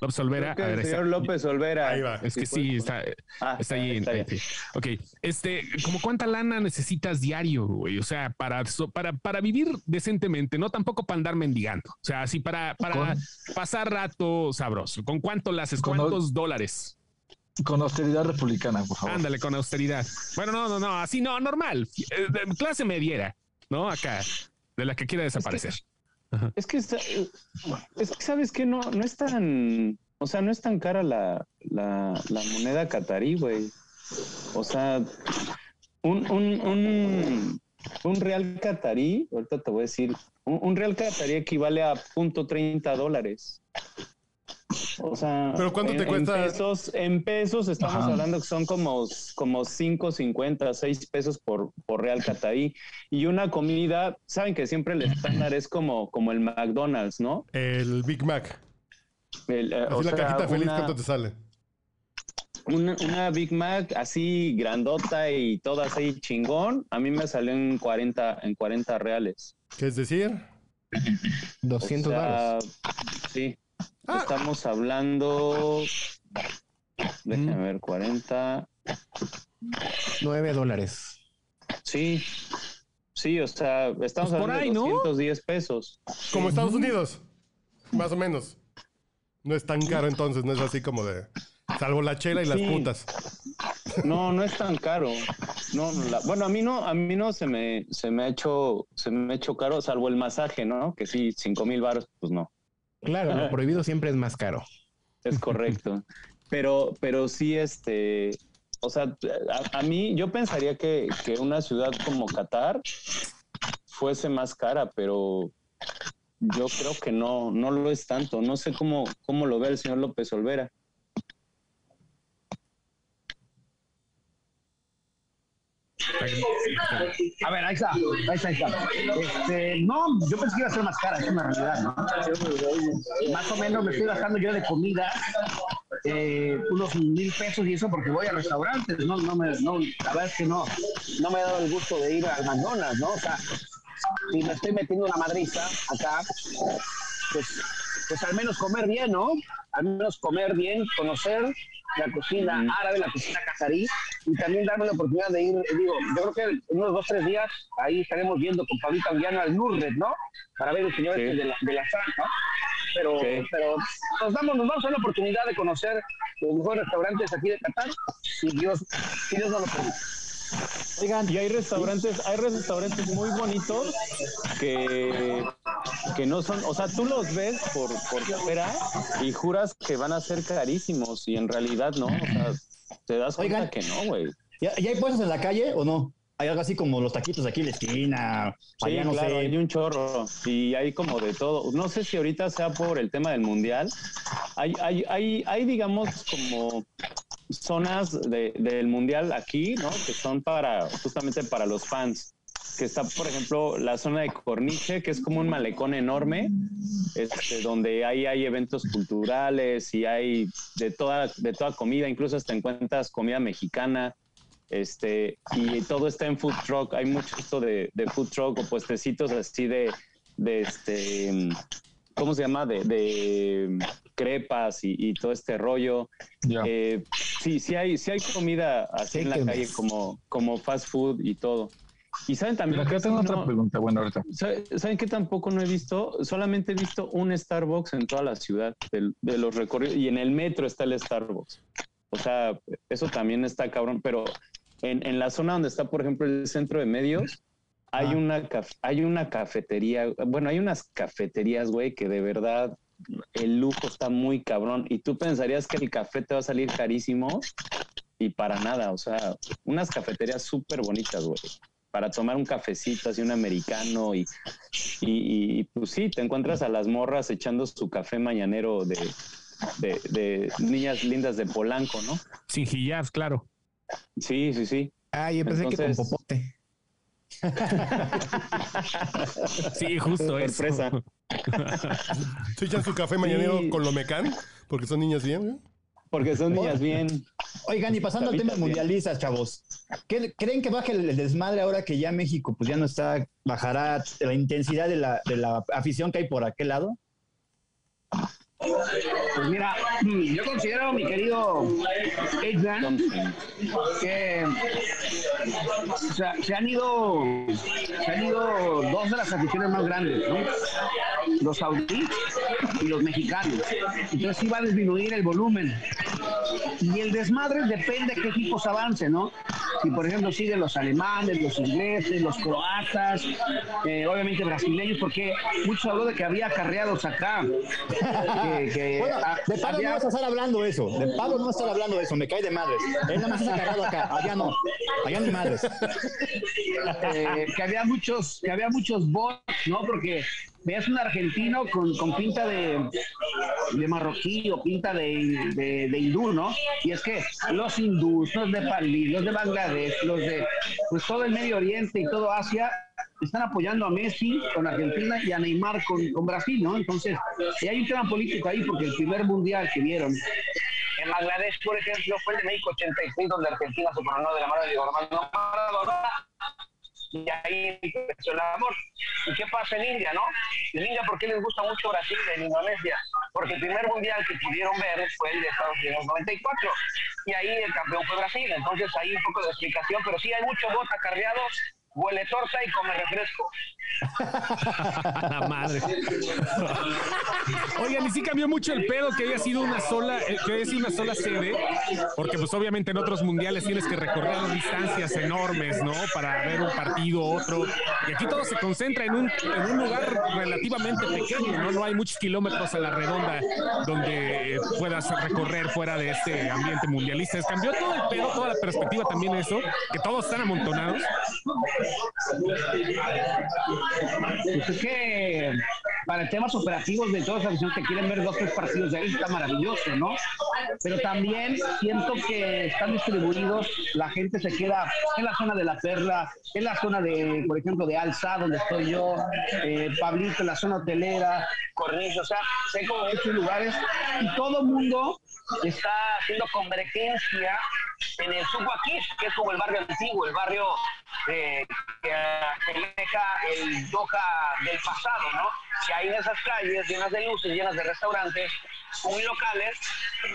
López Olvera. A ver, el está- señor López Olvera. Ahí va. es que sí, está, Ah, está ahí. está bien. sí. Ok, este, ¿como cuánta lana necesitas diario, güey? O sea, para, para, para vivir decentemente, no tampoco para andar mendigando. O sea, así para, para Con- pasar rato sabroso. ¿Con cuánto la haces? Con- ¿Cuántos dólares? Con austeridad republicana, por favor. Ándale, con austeridad. Bueno, no, no, no, así no, normal. Eh, clase mediera, ¿no? Acá, de la que quiera desaparecer. Es que, está- es que sabes que no, no es tan, o sea, no es tan cara la, la, la moneda catarí, güey. O sea, un, un, un, un real catarí, ahorita te voy a decir, un, un real catarí equivale a punto 30 dólares. O sea, ¿Pero cuánto en, te cuesta? En pesos, en pesos estamos Ajá. hablando que son como, como 5, 50, 6 pesos por, por real catarí. Y una comida, saben que siempre el estándar es como, como el McDonald's, ¿no? El Big Mac. El, eh, Así o la sea, cajita feliz, una, ¿cuánto te sale? una, una Big Mac así grandota y toda así chingón, a mí me salió en 40, en 40 reales. ¿Qué es decir? 200 O sea, baros. Sí. Ah. Estamos hablando. Déjame ver, 40. 9 dólares. Sí. Sí, o sea, estamos Pues por hablando ahí, de ¿no? 210 pesos. Como Estados Unidos. Más o menos. No es tan caro entonces, no es así como de. Salvo la chela y las putas. No, no es tan caro. No, no, la- bueno, a mí no, a mí no se me, se me ha hecho, se me ha hecho caro, salvo el masaje, ¿no? Que sí, cinco mil baros, pues no. Claro, lo prohibido siempre es más caro. Es correcto. pero, pero sí, este, o sea, a, a mí, yo pensaría que, que una ciudad como Qatar fuese más cara, pero yo creo que no, no lo es tanto. No sé cómo, cómo lo ve el señor López Olvera. A ver, ahí está, ahí está, ahí está. Este, no, yo pensé que iba a ser más cara, es una realidad, ¿no? Más o menos me estoy gastando yo de comida eh, unos mil pesos y eso porque voy a restaurantes, no, no me, no, la verdad es que no, no me ha dado el gusto de ir al McDonald's, ¿no? O sea, si me estoy metiendo una madriza acá, pues, pues al menos comer bien, ¿no? Al menos comer bien, conocer la cocina árabe, la cocina cazarí, y también darme la oportunidad de ir, digo, yo creo que en unos dos, tres días ahí estaremos viendo con Pablito Anguiano al Nurred, ¿no? Para ver el señor este de la, de la Fran, ¿no? Pero, pero nos damos, nos dar la oportunidad de conocer los mejores restaurantes aquí de Qatar, si Dios, si Dios no lo permite. Oigan, y hay restaurantes, hay restaurantes muy bonitos que, que no son, o sea, tú los ves por, por fuera y juras que van a ser carísimos y en realidad no, o sea, te das cuenta Oigan. que no, güey. ¿Ya, ¿Ya hay puestos en la calle o no? Hay algo así como los taquitos aquí en la esquina. Sí, allá no claro, sé. hay un chorro y hay como de todo. No sé si ahorita sea por el tema del mundial. Hay, hay, hay, hay digamos, como zonas de- del mundial aquí, ¿no? Que son para, justamente para los fans. Que está, por ejemplo, la zona de Corniche, que es como un malecón enorme, este, donde ahí hay eventos culturales y hay de toda, de toda comida, incluso hasta encuentras comida mexicana. Este, y todo está en food truck. Hay mucho esto de, de food truck o puestecitos así de, de este, ¿cómo se llama? De, de crepas y, y todo este rollo. Eh, sí, sí hay, sí hay comida así en la calle como, como fast food y todo. Y saben también. Acá tengo otra no- pregunta. Bueno, ahorita. ¿Sabe- ¿Saben qué tampoco no he visto? Solamente he visto un Starbucks en toda la ciudad de, los recorridos y en el metro está el Starbucks. O sea, eso también está cabrón, pero en, en la zona donde está, por ejemplo, el centro de medios, hay, una, caf- hay una cafetería, bueno, hay unas cafeterías, güey, que de verdad el lujo está muy cabrón y tú pensarías que el café te va a salir carísimo y para nada, o sea, unas cafeterías súper bonitas, güey para tomar un cafecito, así un americano y, y, y, pues sí, te encuentras a las morras echando su café mañanero de, de, de niñas lindas de Polanco, ¿no? Sin hijabs, claro. Sí, sí, sí. Ah, yo pensé que con popote. Sí, justo eso. Sorpresa. ¿Se echan su café mañanero Sí. con lo mecán? Porque son niñas bien. Porque son niñas bien. Oigan, y pasando al tema mundialistas, chavos, ¿qué- ¿creen que baje el, el desmadre ahora que ya México pues ya no está, bajará la intensidad de la, de la afición que hay por aquel lado? Pues mira, mm, yo considero, mi querido Adrian, que se han ido se han ido dos de las aficiones más grandes, ¿no? Los saudíes y los mexicanos. Entonces va a disminuir el volumen. Y el desmadre depende de qué equipos avance, ¿no? Si por ejemplo siguen los alemanes, los ingleses, los croatas, eh, obviamente brasileños, porque mucho habló de que había acarreados acá. Que- que Bueno, de Pablo había- no vas a estar hablando eso. De Pablo no vas a estar hablando eso. Me cae de madres. Él nada más está cargado acá. Allá no. Allá ni madres. eh, que había muchos, que había muchos bots, ¿no? Porque veas un argentino con, con pinta de, de marroquí o pinta de, de, de hindú, ¿no? Y es que los hindús, los de Palí, los de Bangladesh, los de pues todo el Medio Oriente y todo Asia están apoyando a Messi con Argentina y a Neymar con, con Brasil, ¿no? Entonces, y hay un tema político ahí porque el primer mundial que vieron en Bangladesh, por ejemplo, fue el de México 86, donde Argentina se coronó de la mano de Diego Armando Maradona y ahí empezó el amor. ¿Y qué pasa en India, no? En India, ¿por qué les gusta mucho Brasil en Indonesia? Porque el primer mundial que pudieron ver fue el de Estados Unidos 94 y ahí el campeón fue Brasil. Entonces ahí un poco de explicación, pero sí hay muchos bots acarreados, huele torta y come refresco. La madre. Oigan, y sí cambió mucho el pedo que haya sido una sola, eh, que haya sido una sola sede, porque pues obviamente en otros mundiales tienes que recorrer distancias enormes, ¿no? Para ver un partido, otro. Y aquí todo se concentra en un, en un lugar relativamente pequeño, ¿no? No hay muchos kilómetros a la redonda donde eh, puedas recorrer fuera de este ambiente mundialista. Cambió todo el pedo, toda la perspectiva también eso, que todos están amontonados. Pues es que para temas operativos de todas las aficiones que quieren ver dos tres partidos de él está maravilloso, ¿no? pero también siento que están distribuidos, la gente se queda en la zona de la perla, en la zona de, por ejemplo, de Alza, donde estoy yo, eh, Pablito, en la zona hotelera, Cornillo, o sea, sé como estos lugares, y todo mundo está haciendo convergencia en el Sucuaquí, que es como el barrio antiguo, el barrio eh, que deja el Doha del pasado, ¿no? Que hay en esas calles llenas de luces, llenas de restaurantes, muy locales,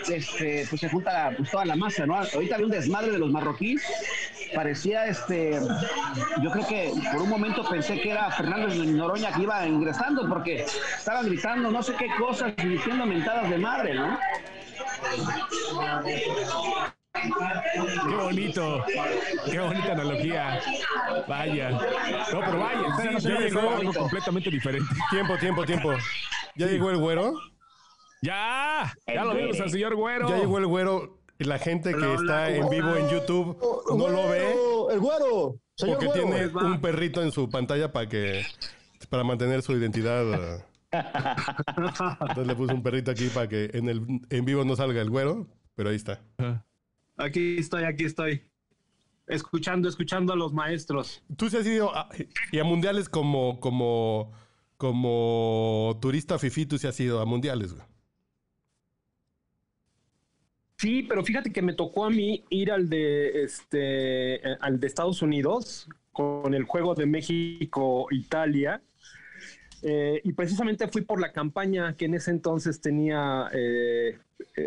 este, pues se junta pues, toda la masa, ¿no? Ahorita había un desmadre de los marroquíes, parecía, este, yo creo que por un momento pensé que era Fernando Noroña que iba ingresando, porque estaban gritando no sé qué cosas y diciendo mentadas de madre, ¿no? Qué bonito, qué bonita analogía. Vaya. No, pero vaya, sí, ya llegó algo completamente diferente. Tiempo, tiempo, tiempo. ¿Ya llegó el güero? Ya, ya lo vimos al señor güero. Ya llegó el güero. Y la gente que está en vivo en YouTube no lo ve. El güero. Señor Porque güero. tiene un perrito en su pantalla para que para mantener su identidad. Entonces le puse un perrito aquí para que en el en vivo no salga el güero, pero ahí está. Aquí estoy, aquí estoy. Escuchando, escuchando a los maestros. Tú sí has ido a, y a mundiales como como como turista fifi, tú sí has ido a mundiales, güey. Sí, pero fíjate que me tocó a mí ir al de este al de Estados Unidos con el juego de México Italia. Eh, y precisamente fui por la campaña que en ese entonces tenía eh,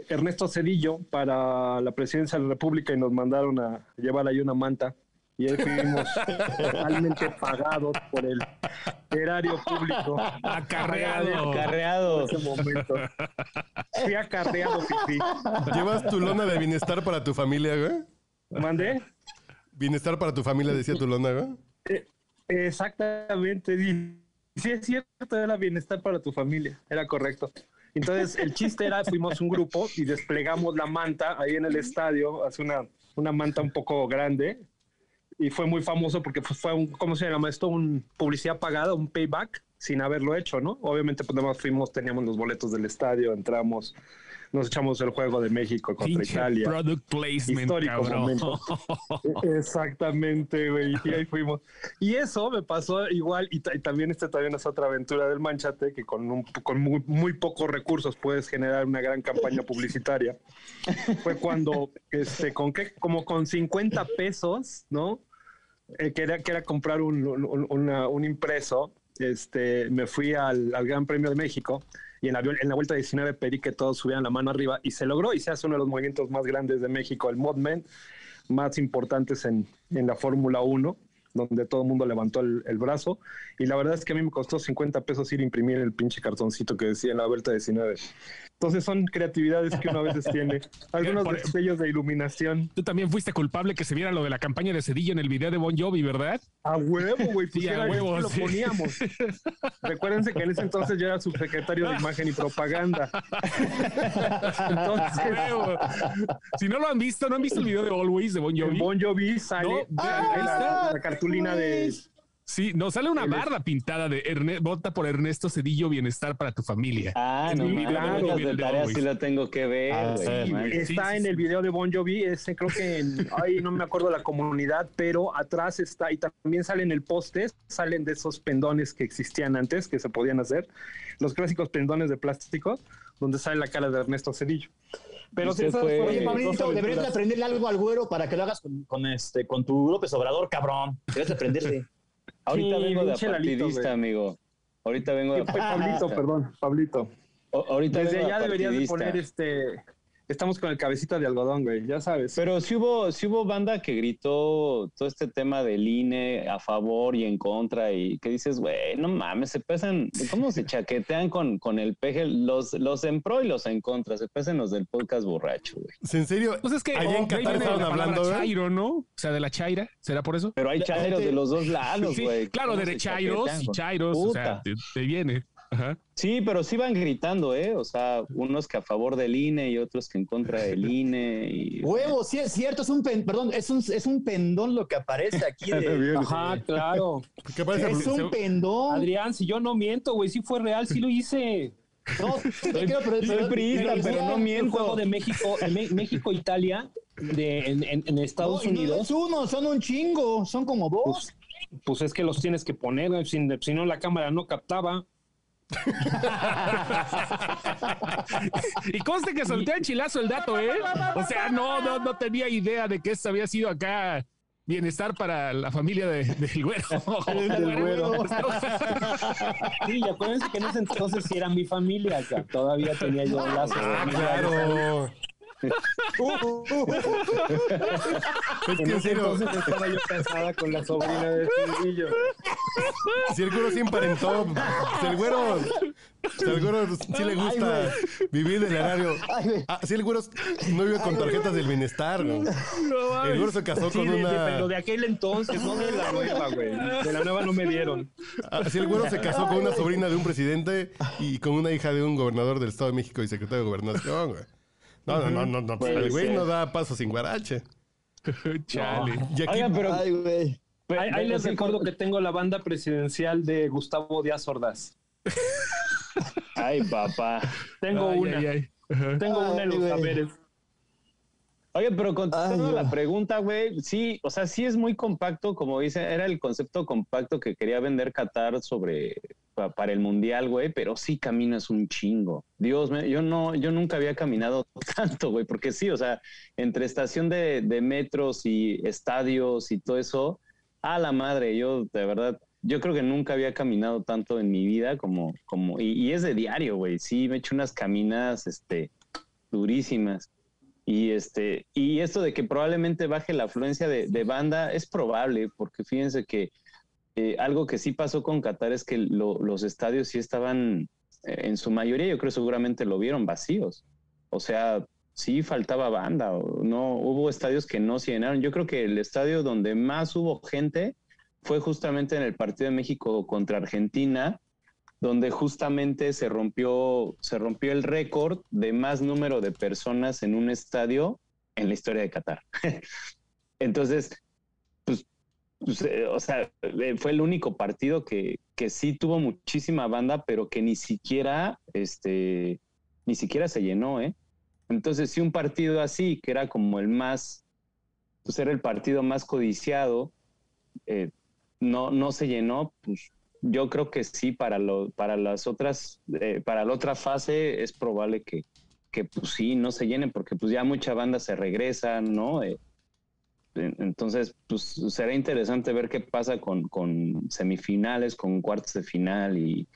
Ernesto Cedillo para la presidencia de la República y nos mandaron a llevar ahí una manta. Y ahí fuimos totalmente pagados por el erario público. Acarreado. Acarreado. En ese momento. Fui acarreado, Fifi. ¿Llevas tu lona de bienestar para tu familia, güey? ¿Mandé? Bienestar para tu familia, decía tu lona, güey. Eh, exactamente. Sí, es cierto, era bienestar para tu familia, era correcto. Entonces, el chiste era, fuimos un grupo y desplegamos la manta ahí en el estadio, hace una, una manta un poco grande, y fue muy famoso porque fue un, ¿cómo se llama esto? Un publicidad pagada, un payback, sin haberlo hecho, ¿no? Obviamente, pues nada más fuimos, teníamos los boletos del estadio, entramos, nos echamos el juego de México contra Pinche Italia. product placement, Histórico cabrón. momento. Exactamente, güey. Y ahí fuimos. Y eso me pasó igual. Y, y también este también es otra aventura del Manchate, que con, un, con muy, muy pocos recursos puedes generar una gran campaña publicitaria. Fue cuando, este, con qué, como con 50 pesos, ¿no? Eh, que, era, que era comprar un, un- una- un impreso. Este, me fui al, al Gran Premio de México y en la, en la vuelta 19 pedí que todos subieran la mano arriba y se logró y se hace uno de los movimientos más grandes de México, el Modmen, más importantes en, en la Fórmula 1, donde todo el mundo levantó el, el brazo. Y la verdad es que a mí me costó 50 pesos ir a imprimir el pinche cartoncito que decía en la vuelta 19. Entonces son creatividades que uno a veces tiene. Algunos Por- destellos de iluminación. Tú también fuiste culpable que se viera lo de la campaña de Cedillo en el video de Bon Jovi, ¿verdad? A huevo, güey. Sí, a huevo, lo sí. poníamos. Recuérdense que en ese entonces yo era subsecretario de imagen y propaganda. Entonces. Si no lo han visto, no han visto el video de Always de Bon Jovi. Bon Jovi sale No, la, está. la cartulina de Sí, no, sale una barda pintada de Erne- vota por Ernesto Cedillo Bienestar para tu familia. Ah, no, Sí, mames, claro, de tarea sí lo tengo que ver, Ah, sí, man. Está sí, en sí. el video de Bon Jovi, ese creo que en, ay, no me acuerdo la comunidad, pero atrás está, y también sale en el poste, salen de esos pendones que existían antes, que se podían hacer, los clásicos pendones de plástico, donde sale la cara de Ernesto Cedillo. Pero esas fue- Oye, Pablito, deberías de aprenderle algo al güero para que lo hagas con, con este, con tu López Obrador, cabrón. Deberías de aprenderle. Ahorita Sí, vengo de pinche Lalito, partidista, güey. amigo. Ahorita vengo de Sí, Pablito, perdón, Pablito. O- Ahorita Desde vengo de allá deberías de poner este, estamos con el cabecita de algodón, güey, ya sabes. Pero sí hubo, sí hubo banda que gritó todo este tema del INE a favor y en contra y que dices, güey, no mames, se pesan, ¿cómo se chaquetean con, con el peje? Los, los en pro y los en contra, se pesan los del podcast borracho, güey. ¿En serio? Pues es que Allá en Qatar estaban hablando, ¿eh? chairo, ¿no? O sea, de la chaira, ¿será por eso? Pero hay chairos de los dos lados, Sí, güey. claro, ¿Cómo de chairos chairos, o sea, te viene. Ajá. Sí, pero sí van gritando, ¿eh? O sea, unos que a favor del INE y otros que en contra del INE. Y... Huevo, sí es cierto, es un pen- perdón, es un, es un pendón lo que aparece aquí. De, Ajá, claro. ¿Qué es un pendón. Adrián, si yo no miento, güey, sí fue real, sí lo hice. No, soy priista, pero no miento. El juego de México, México-Italia de, en, en, Estados Unidos. No es uno, son un chingo, son como dos. Pues, pues es que los tienes que poner, si, si no la cámara no captaba. Y conste que solté el chilazo el dato, ¿eh? O sea, no, no, no tenía idea de que esto había sido acá bienestar para la familia de, del güero. del güero. sí, y acuérdense que en ese entonces sí era mi familia, acá. todavía tenía yo un lazo. Ah, claro. Es que en serio. Entonces estaba yo casada con la sobrina de Silvillo. Si el güero sí emparentó, si el güero, si el güero sí le gusta vivir del erario. Ah, si el güero no vive con tarjetas del bienestar, ¿no? el güero se casó con una. pero de aquel entonces, no de la nueva, güey. De la nueva no me dieron. Ah, si el güero se casó con una sobrina de un presidente y con una hija de un gobernador del Estado de México y secretario de Gobernación, güey. No, no, no, no, no. el güey no da paso sin guarache. Chale. Oigan, pero. Ay, güey. Ahí, les recuerdo que tengo la banda presidencial de Gustavo Díaz Ordaz. Ay, papá. Tengo una. Tengo una en los saberes. Oye, pero contestando la pregunta, güey, sí, o sea, sí es muy compacto, como dice, era el concepto compacto que quería vender Qatar sobre para el mundial, güey, pero sí caminas un chingo. Dios, yo no, yo nunca había caminado tanto, güey, porque sí, o sea, entre estación de, metros y estadios y todo eso, a la madre, yo de verdad, yo creo que nunca había caminado tanto en mi vida como, como, y, y es de diario, güey, sí, me he hecho unas caminadas, este, durísimas. Y, este, y esto de que probablemente baje la afluencia de, banda es probable, porque fíjense que eh, algo que sí pasó con Qatar es que los estadios sí estaban, eh, en su mayoría, yo creo seguramente lo vieron vacíos. O sea, sí faltaba banda, no hubo estadios que no se llenaron. Yo creo que el estadio donde más hubo gente fue justamente en el partido de México contra Argentina, donde justamente se rompió, se rompió el récord de más número de personas en un estadio en la historia de Qatar. Entonces, pues eh, o sea, eh, fue el único partido que, que sí tuvo muchísima banda, pero que ni siquiera, este, ni siquiera se llenó, ¿eh? Entonces, si un partido así, que era como el más, pues era el partido más codiciado, eh, no, no se llenó, pues yo creo que sí, para, lo, para las otras, para la otra fase es probable que, que pues sí, no se llenen porque pues ya mucha banda se regresa, ¿no? Entonces, pues será interesante ver qué pasa con, con semifinales, con cuartos de final y,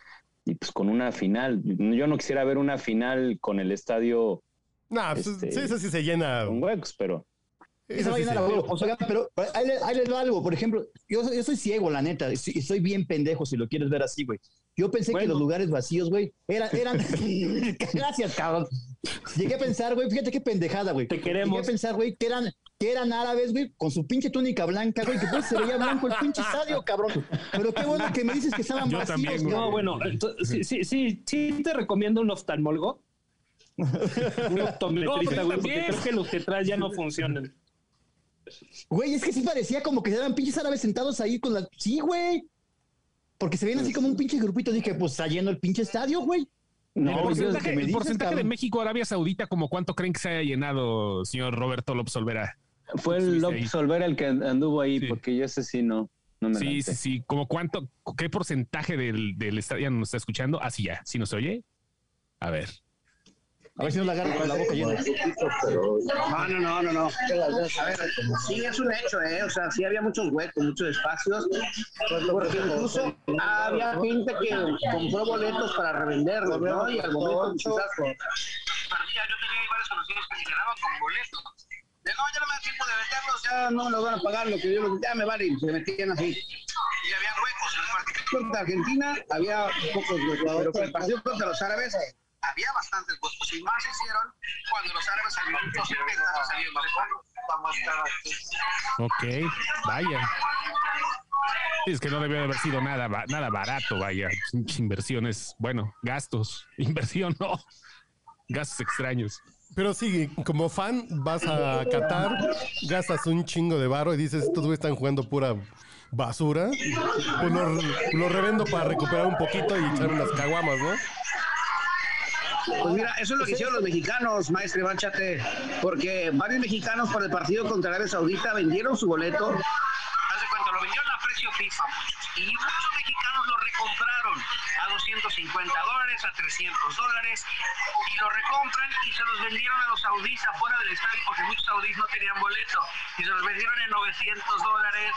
y, pues con una final. Yo no quisiera ver una final con el estadio. No, pues, este, sí, eso sí se llena. Con huecos, pero. Eso va a llenar O sea, pero ahí, les va algo. Por ejemplo, yo, yo soy ciego, la neta. Y soy bien pendejo si lo quieres ver así, güey. Yo pensé que los lugares vacíos, güey, eran, eran... Gracias, cabrón. Llegué a pensar, güey, fíjate qué pendejada, güey. Te queremos. Llegué a pensar, güey, que eran, que eran árabes, güey, con su pinche túnica blanca, güey, que pues se veía blanco el pinche estadio, cabrón. Pero qué bueno que me dices que estaban Yo vacíos. También, no, bueno, sí, sí, sí, sí te recomiendo un oftalmólogo. un optometrista, güey, porque creo que los que traes ya no funcionan. Güey, es que sí parecía como que eran pinches árabes sentados ahí con la. Sí, güey. Porque se ven así como un pinche grupito. Dije, pues está lleno el pinche estadio, güey. No, el porcentaje, porcentaje de México, Arabia Saudita, como cuánto creen que se haya llenado, señor Roberto López Olvera? Fue el López Olvera el que anduvo ahí, porque yo sé si no. no me sí, sí, sí. Como cuánto, qué porcentaje del, del estadio nos está escuchando. Así ya, si nos oye. A ver. A ver si no la agarro con la boca llena. No, no, no, no, no. A ver, sí es un hecho, ¿eh? O sea, sí había muchos huecos, muchos espacios. Porque incluso había gente que compró boletos para revenderlos, ¿no? Y al momento quizás... Yo tenía varios conocidos que se quedaban con boletos. De no, ya no me da tiempo de venderlos, ya no me los van a pagar, lo que yo ya me vale, y se metían así. Y había huecos. En el partido contra Argentina había pocos huecos, pero el partido contra los árabes había bastantes huecos y más se hicieron cuando los árabes al minuto 70 salieron más Ok, vaya. Es que no debe haber sido nada, nada barato, vaya. Inversiones, bueno, gastos, inversión no, gastos extraños. Pero sí, como fan, vas a Qatar, gastas un chingo de barro y dices, estos güeyes están jugando pura basura. Pues lo, lo, revendo para recuperar un poquito y echar unas caguamas, ¿no? Pues mira, eso es lo que hicieron los mexicanos, maestre Manchate, porque varios mexicanos para el partido contra Arabia Saudita vendieron su boleto. Hace cuenta, lo vendieron a precio FIFA y muchos recompraron a 250 dólares, a 300 dólares, y lo recompran y se los vendieron a los saudíes afuera del estadio, porque muchos saudíes no tenían boleto, y se los vendieron en 900 dólares,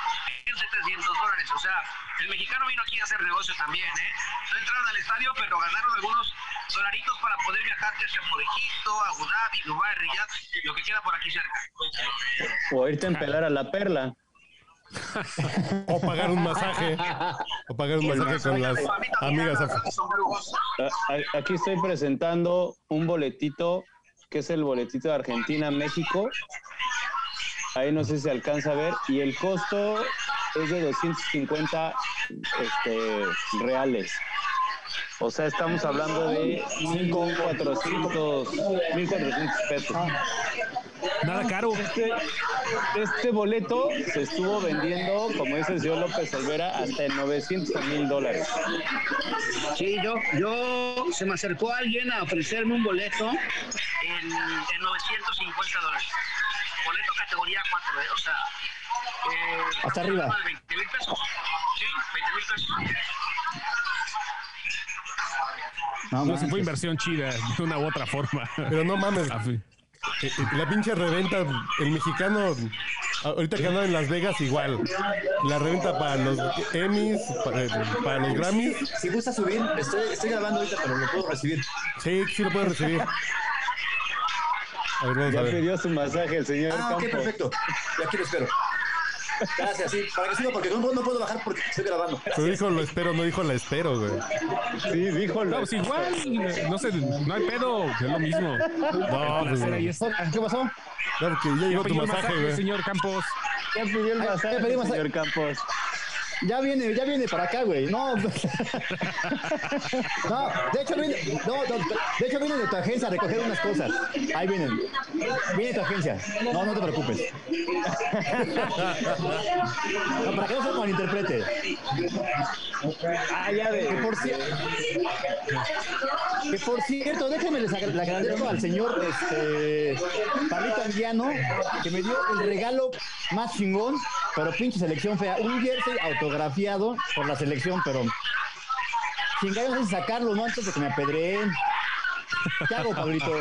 en 700 dólares. O sea, el mexicano vino aquí a hacer negocio también, ¿eh? No entraron al estadio, pero ganaron algunos dolaritos para poder viajar desde por Egipto, Abu Dhabi, Dubái, Riyadh, lo que queda por aquí cerca. O irte a empelar a la perla. o pagar un masaje. O pagar un masaje con las amigas. Aquí estoy presentando un boletito, que es el boletito de Argentina-México. Ahí no sé si se alcanza a ver. Y el costo es de 250 este, reales. O sea, estamos hablando de 1.400 1.400 pesos. Nada caro. Este, este boleto se estuvo vendiendo, como dice el señor López Olvera, hasta en 900 mil dólares. Sí, yo, yo se me acercó alguien a ofrecerme un boleto en, en 950 dólares. Boleto categoría 4, ¿eh? o sea. eh, Hasta arriba. más de 20 mil pesos. Sí, 20 mil pesos. No, No, fue inversión chida de una u otra forma. Pero no mames. La pinche reventa, el mexicano, ahorita que anda en Las Vegas, igual. La reventa para los Emmys, para, eh, para los Grammys. Si gusta subir, estoy, estoy grabando ahorita, pero lo puedo recibir. Sí, sí lo puedes recibir. A ver, vamos a Ya ver. pidió su masaje el señor Ah, ok, perfecto. Y aquí lo espero. Gracias, sí. Para que siga, porque no, no puedo bajar porque estoy grabando. Pero dijo lo espero, no dijo la espero, güey. Sí, dijo No, pues igual, no sé, no hay pedo, es lo mismo. No, pues, ahí está. ¿Qué pasó? Claro que ya llegó tu masaje, güey. señor Campos. Ya pidió el Ay, masaje, ya pedí masaje. señor Campos. Ya viene, ya viene para acá, güey. No. no, de hecho viene, no, no, de hecho viene de tu agencia a recoger unas cosas. Ahí vienen. Viene tu agencia. No, no te preocupes. No, para que no se malinterprete. Ah, ya Que de. por, cier- que por cierto, déjenme les agra- le agradezco al señor este, Pablito Anguiano que me dio el regalo más chingón, pero pinche selección fea. Un jersey autografiado por la selección, pero chingados es sacarlo, ¿no? Antes de que me apedreen. ¿Qué hago, Pablito?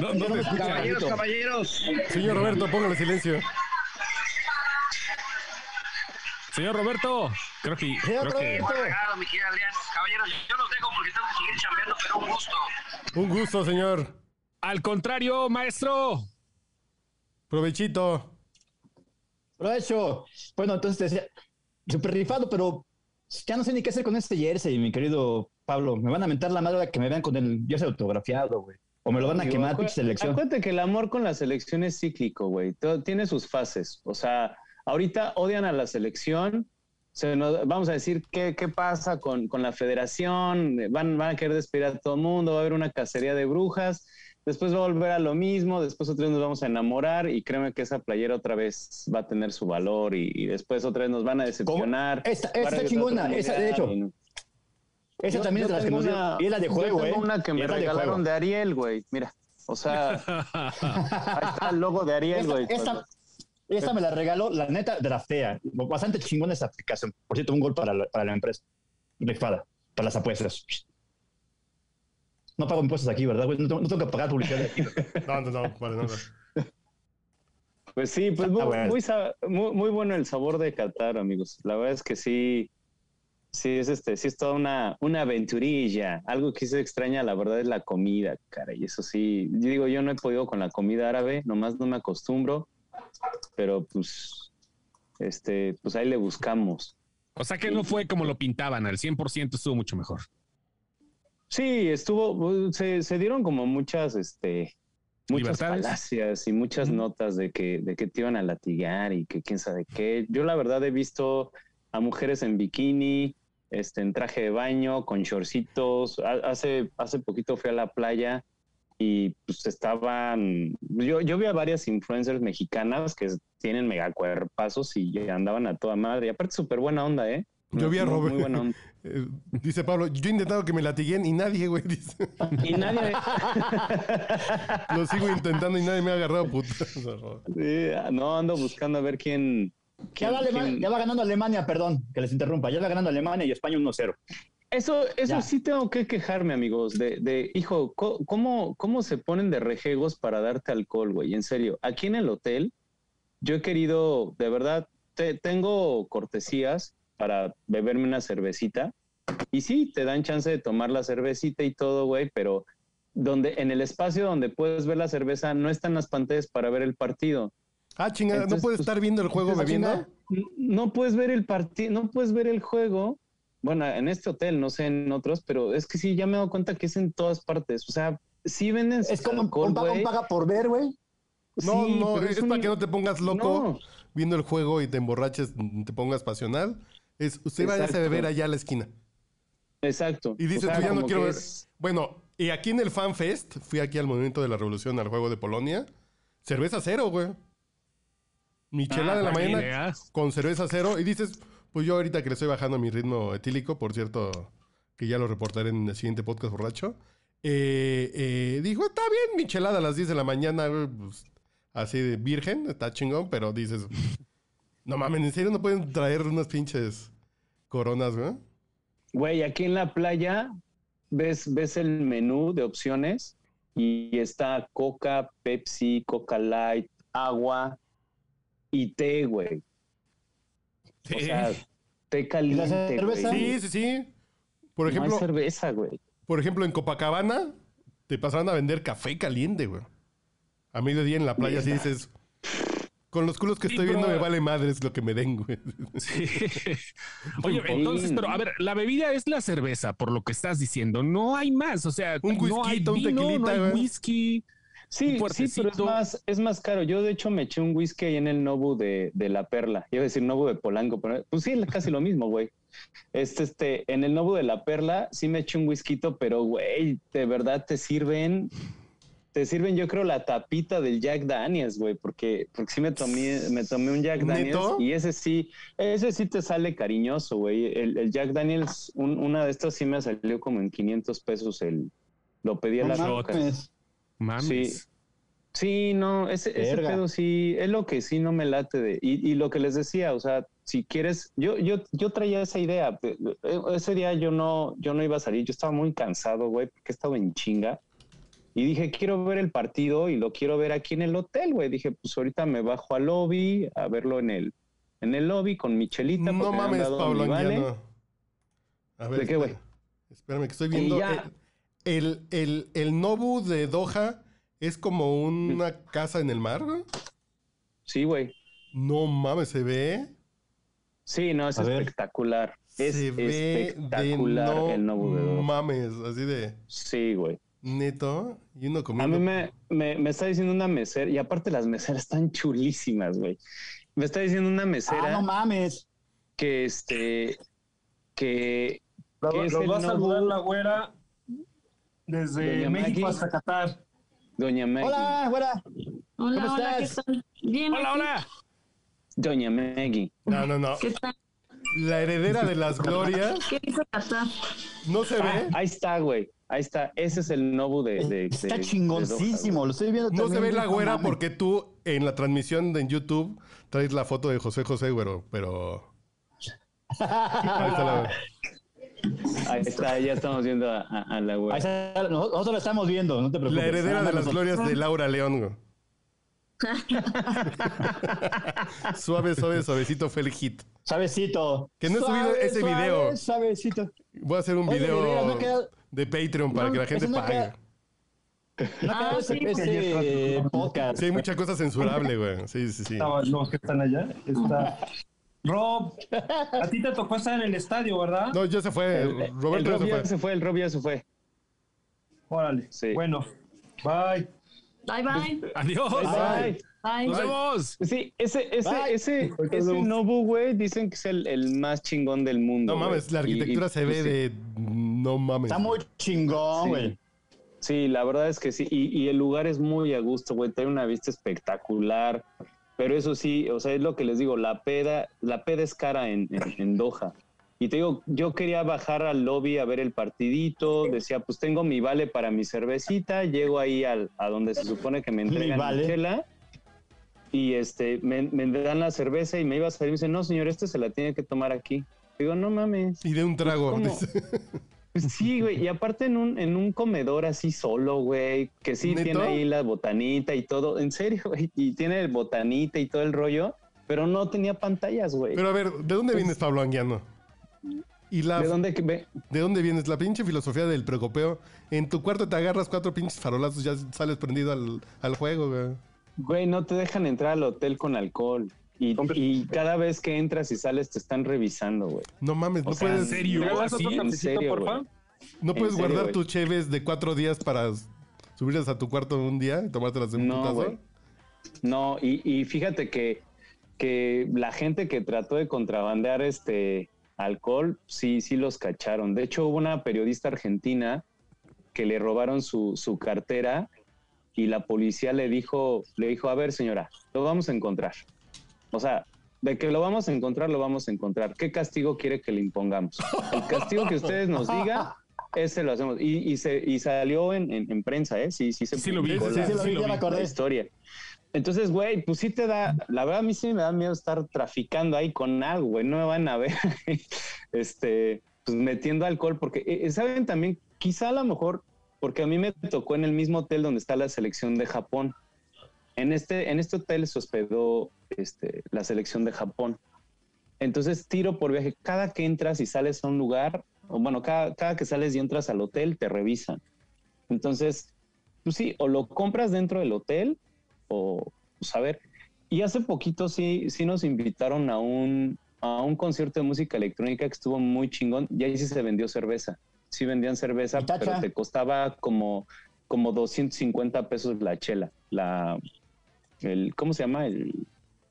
No, no te me escucha. Caballeros, caballeros. Señor Roberto, póngale silencio. Señor Roberto, creo que, Señor creo que Roberto. Adrián. Caballeros, yo los dejo porque tengo que seguir chambeando, pero un gusto. Un gusto, señor. Al contrario, maestro. Provechito. Provecho. Bueno, entonces te decía, súper rifado, pero ya no sé ni qué hacer con este jersey, mi querido Pablo. Me van a mentar la madre que me vean con el jersey autografiado, güey. O me lo van a Digo, quemar, pinche selección. Acuérdate que el amor con la selección es cíclico, güey. Todo tiene sus fases. O sea, ahorita odian a la selección. Se nos- vamos a decir qué, qué pasa con, con la federación. Van, van a querer despedir a todo el mundo. Va a haber una cacería de brujas. Después va a volver a lo mismo. Después otra vez nos vamos a enamorar. Y créeme que esa playera otra vez va a tener su valor. Y, y después otra vez nos van a decepcionar. Esta- esta chingona, esa, de hecho. no- Esa Yo- también yo es de las que tengo nos dio. una- Y es la de yo juego, tengo ¿eh? una que Y me es la de regalaron juego. de Ariel, güey. Mira, o sea, ahí está el logo de Ariel, Esta, güey. esta, esta me la regaló, la neta, draftea. Bastante chingona esta aplicación. Por cierto, un gol para la, para la empresa. Rifada, para las apuestas. No pago impuestos aquí, ¿verdad? güey? No, tengo- no tengo que pagar publicidad aquí. No, no, no, para nada. Pues sí, pues muy, Ah, bueno. muy, muy, muy bueno el sabor de Qatar, amigos. La verdad es que sí, sí es este, sí es toda una, una aventurilla. Algo que se extraña, la verdad, es la comida, cara. Y eso sí, yo digo, yo no he podido con la comida árabe, nomás no me acostumbro, pero pues, este, pues ahí le buscamos. O sea que no fue como lo pintaban, al 100% estuvo mucho mejor. Sí, estuvo, se, se dieron como muchas, este, muchas falacias y muchas notas de que, de que te iban a latigar y que quién sabe qué. Yo la verdad he visto a mujeres en bikini, este, en traje de baño, con shortcitos. Ha- Hace, hace poquito fui a la playa y pues estaban, yo, yo vi a varias influencers mexicanas que tienen mega cuerpazos y andaban a toda madre. Y aparte súper buena onda, ¿eh? Yo vi a Robert. Eh, Dice Pablo, yo he intentado que me latiguen y nadie, güey. Dice. Y nadie... Lo sigo intentando y nadie me ha agarrado puta. Sí, no, ando buscando a ver quién... Ya quién- va, Alema- quién- ya va ganando Alemania, perdón, que les interrumpa. Ya va ganando Alemania y España 1-0. Eso, eso Ya. sí tengo que quejarme, amigos, de, de hijo, ¿cómo, ¿cómo se ponen de rejegos para darte alcohol, güey? En serio, aquí en el hotel, yo he querido, de verdad, te- tengo cortesías para beberme una cervecita. Y sí, te dan chance de tomar la cervecita y todo, güey, pero donde, en el espacio donde puedes ver la cerveza, no están las pantallas para ver el partido. Ah, chingada, ¿no Entonces, puedes pues, estar viendo el juego bebiendo? no puedes ver el partido, no puedes ver el juego. Bueno, en este hotel, no sé en otros, pero es que sí, ya me he dado cuenta que es en todas partes. O sea, sí venden Es como un, alcohol, un paga por ver, güey. No, Sí, no, es, un- para que no te pongas loco No, viendo el juego y te emborraches, te pongas pasional. Es, usted vaya a beber allá a la esquina. exacto. Y O sea, tú ya no quiero es- Bueno, y aquí en el Fan Fest, fui aquí al Movimiento de la Revolución, al juego de Polonia. Cerveza cero, güey. Michelada Ah, de la mañana idea. con cerveza cero. Y dices, pues yo ahorita que le estoy bajando mi ritmo etílico, por cierto, que ya lo reportaré en el siguiente podcast borracho. Eh, eh, dijo, está bien, michelada a las 10 de la mañana, pues, así de virgen, está chingón, pero dices, no mames, ¿en serio no pueden traer unas pinches coronas, güey? Güey, aquí en la playa ves, ves el menú de opciones y está Coca, Pepsi, Coca Light, agua y té, güey. O sea, té caliente, cerveza? güey. Sí, sí, sí. Por No hay ejemplo, cerveza, güey. por ejemplo, en Copacabana te pasaron a vender café caliente, güey. A mediodía en la playa, así dices, con los culos que Sí, estoy viendo pero- me vale madres lo que me den, güey. Sí. Oye, entonces, pero a ver, la bebida es la cerveza, por lo que estás diciendo. No hay más. O sea, Un no hay whisky, un vino, no tequilita, hay whisky. Sí, sí, pero es más, es más caro. Yo, de hecho, me eché un whisky ahí en el Nobu de, de La Perla. Iba a decir Nobu de Polanco, pero pues sí, es casi lo mismo, güey. Este, este, en el Nobu de La Perla sí me eché un whisky, pero, güey, de verdad te sirven, te sirven, yo creo, la tapita del Jack Daniels, güey, porque, porque sí me tomé, me tomé un Jack Daniels ¿Neto? y ese sí, ese sí te sale cariñoso, güey. El, el Jack Daniels, un- una de estas sí me salió como en 500 pesos el, lo pedí a No la mames. Mames. Sí. Sí, no, ese, ese pedo sí, es lo que sí no me late de. Y, y lo que les decía, o sea, si quieres, yo, yo, yo traía esa idea. de- eh, Ese día yo no, yo no iba a salir, yo estaba muy cansado, güey, porque estaba en chinga. Y dije, quiero ver el partido y lo quiero ver aquí en el hotel, güey. Dije, pues ahorita me bajo al lobby a verlo en el, en el lobby con Michelita. No mames, dado Pablo mi vale. A ver, ¿De qué, güey? espérame. Que estoy viendo. ya. El, el, el, el Nobu de Doha es como una casa en el mar, güey. Sí, güey. No mames, se ve. Sí, no, es A ver. espectacular. Es se ve de espectacular no el Nobu de Doha. mames, así de Sí, güey. Neto. Y uno A comiendo. mí me, me, me está diciendo una mesera, y aparte las meseras están chulísimas, güey. Me está diciendo una mesera Ah, no mames. que este, que, Lo, ¿Qué es lo el va a Nobu? saludar la güera desde Doña México Maggie. hasta Qatar. Doña Maggie, Hola, güera. Hola, ¿Cómo hola, ¿qué estás? tal? Bien, Hola, aquí. hola. Doña Maggie. No, no, no. ¿Qué tal? La heredera de las glorias ¿Qué dice Qatar? no se Ah, ve. ahí está, güey. Ahí está. Ese es el Nobu de, de- Está de- chingoncísimo. Lo estoy viendo No se ve la güera porque tú en la transmisión de en YouTube traes la foto de José José, güero, pero. Ahí está la. Ahí está, ya estamos viendo a, a- a la Ahí güey. está, nosotros lo estamos viendo, no te preocupes. La heredera de las glorias de Laura León, güey. Suave, suave, suavecito fue el hit. Suavecito. Que no he subido ese suave, video. Suavecito. Voy a hacer un Oye, video veras, no queda- de Patreon para No, que la gente pague. No Ah, sí, ese, ese podcast. Sí, hay mucha cosa censurable, güey. Sí, sí, sí. Los que están allá. Está. Rob, a ti te tocó estar en el estadio, ¿verdad? No, ya se fue. El, el Roberto ya Rob se ya fue. se fue, el Rob ya se fue. Órale. Sí. Bueno, bye. Bye, bye. Adiós. Bye. Bye. Nos vemos. Sí, ese, ese, Bye. ese, ese Nobu, güey, dicen que es el, el más chingón del mundo. No mames, la arquitectura y, se ve sí. de. No mames. Está muy chingón, güey. Sí, la verdad es que sí. Y, y el lugar es muy a gusto, güey. Tiene una vista espectacular. Pero eso sí, o sea, es lo que les digo, la peda, la peda es cara en, en, en Doha. Y te digo, yo quería bajar al lobby a ver el partidito, decía, pues tengo mi vale para mi cervecita, llego ahí al, a donde se supone que me entregan mi vale. chela, y este, me, me dan la cerveza y me iba a salir y me dice, no señor, este se la tiene que tomar aquí. Digo, no mames. Y de un trago. ¿Cómo? dice. Pues sí, güey, y aparte en un, en un comedor así solo, güey, que sí ¿Neto? tiene ahí la botanita y todo, en serio, güey, y tiene el botanita y todo el rollo, pero no tenía pantallas, güey. Pero a ver, ¿de dónde vienes, Pablo Anguiano? Y la, ¿De dónde ve? ¿De dónde vienes? La pinche filosofía del precopeo. En tu cuarto te agarras cuatro pinches farolazos, ya sales prendido al, al juego, güey. Güey, no te dejan entrar al hotel con alcohol. Y, y cada vez que entras y sales te están revisando, güey. No mames, O no sea, puedes. ¿En serio? ¿Me das ¿Así? En serio, porfa? No en puedes serio, guardar tus cheves de cuatro días para subirlas a tu cuarto un día y tomártelas de un No, putazo. güey. No, y, y fíjate que, que la gente que trató de contrabandear este alcohol, sí, sí los cacharon. De hecho, hubo una periodista argentina que le robaron su, su cartera y la policía le dijo, le dijo, a ver, señora, lo vamos a encontrar. O sea, de que lo vamos a encontrar, lo vamos a encontrar. ¿Qué castigo quiere que le impongamos? El castigo que ustedes nos digan, ese lo hacemos. Y, y se, y salió en, en- en prensa, ¿eh? Sí, sí se Sí lo vi, publicó sí, la- sí lo vi, ya me acordé. la historia. Entonces, güey, pues sí te da, la verdad a mí sí me da miedo estar traficando ahí con algo, güey, no me van a ver, este, pues metiendo alcohol, porque, eh, ¿saben también? Quizá a lo mejor, porque a mí me tocó en el mismo hotel donde está la selección de Japón. En este, en este hotel se hospedó este, la selección de Japón. Entonces, tiro por viaje, cada que entras y sales a un lugar, o bueno, cada, cada que sales y entras al hotel, te revisan. Entonces, pues sí, o lo compras dentro del hotel, o pues a. Y hace poquito sí, sí nos invitaron a un, a un concierto de música electrónica que estuvo muy chingón, y ahí sí se vendió cerveza. Sí vendían cerveza, pero te costaba como, como 250 pesos la chela, la, el, ¿cómo se llama? El,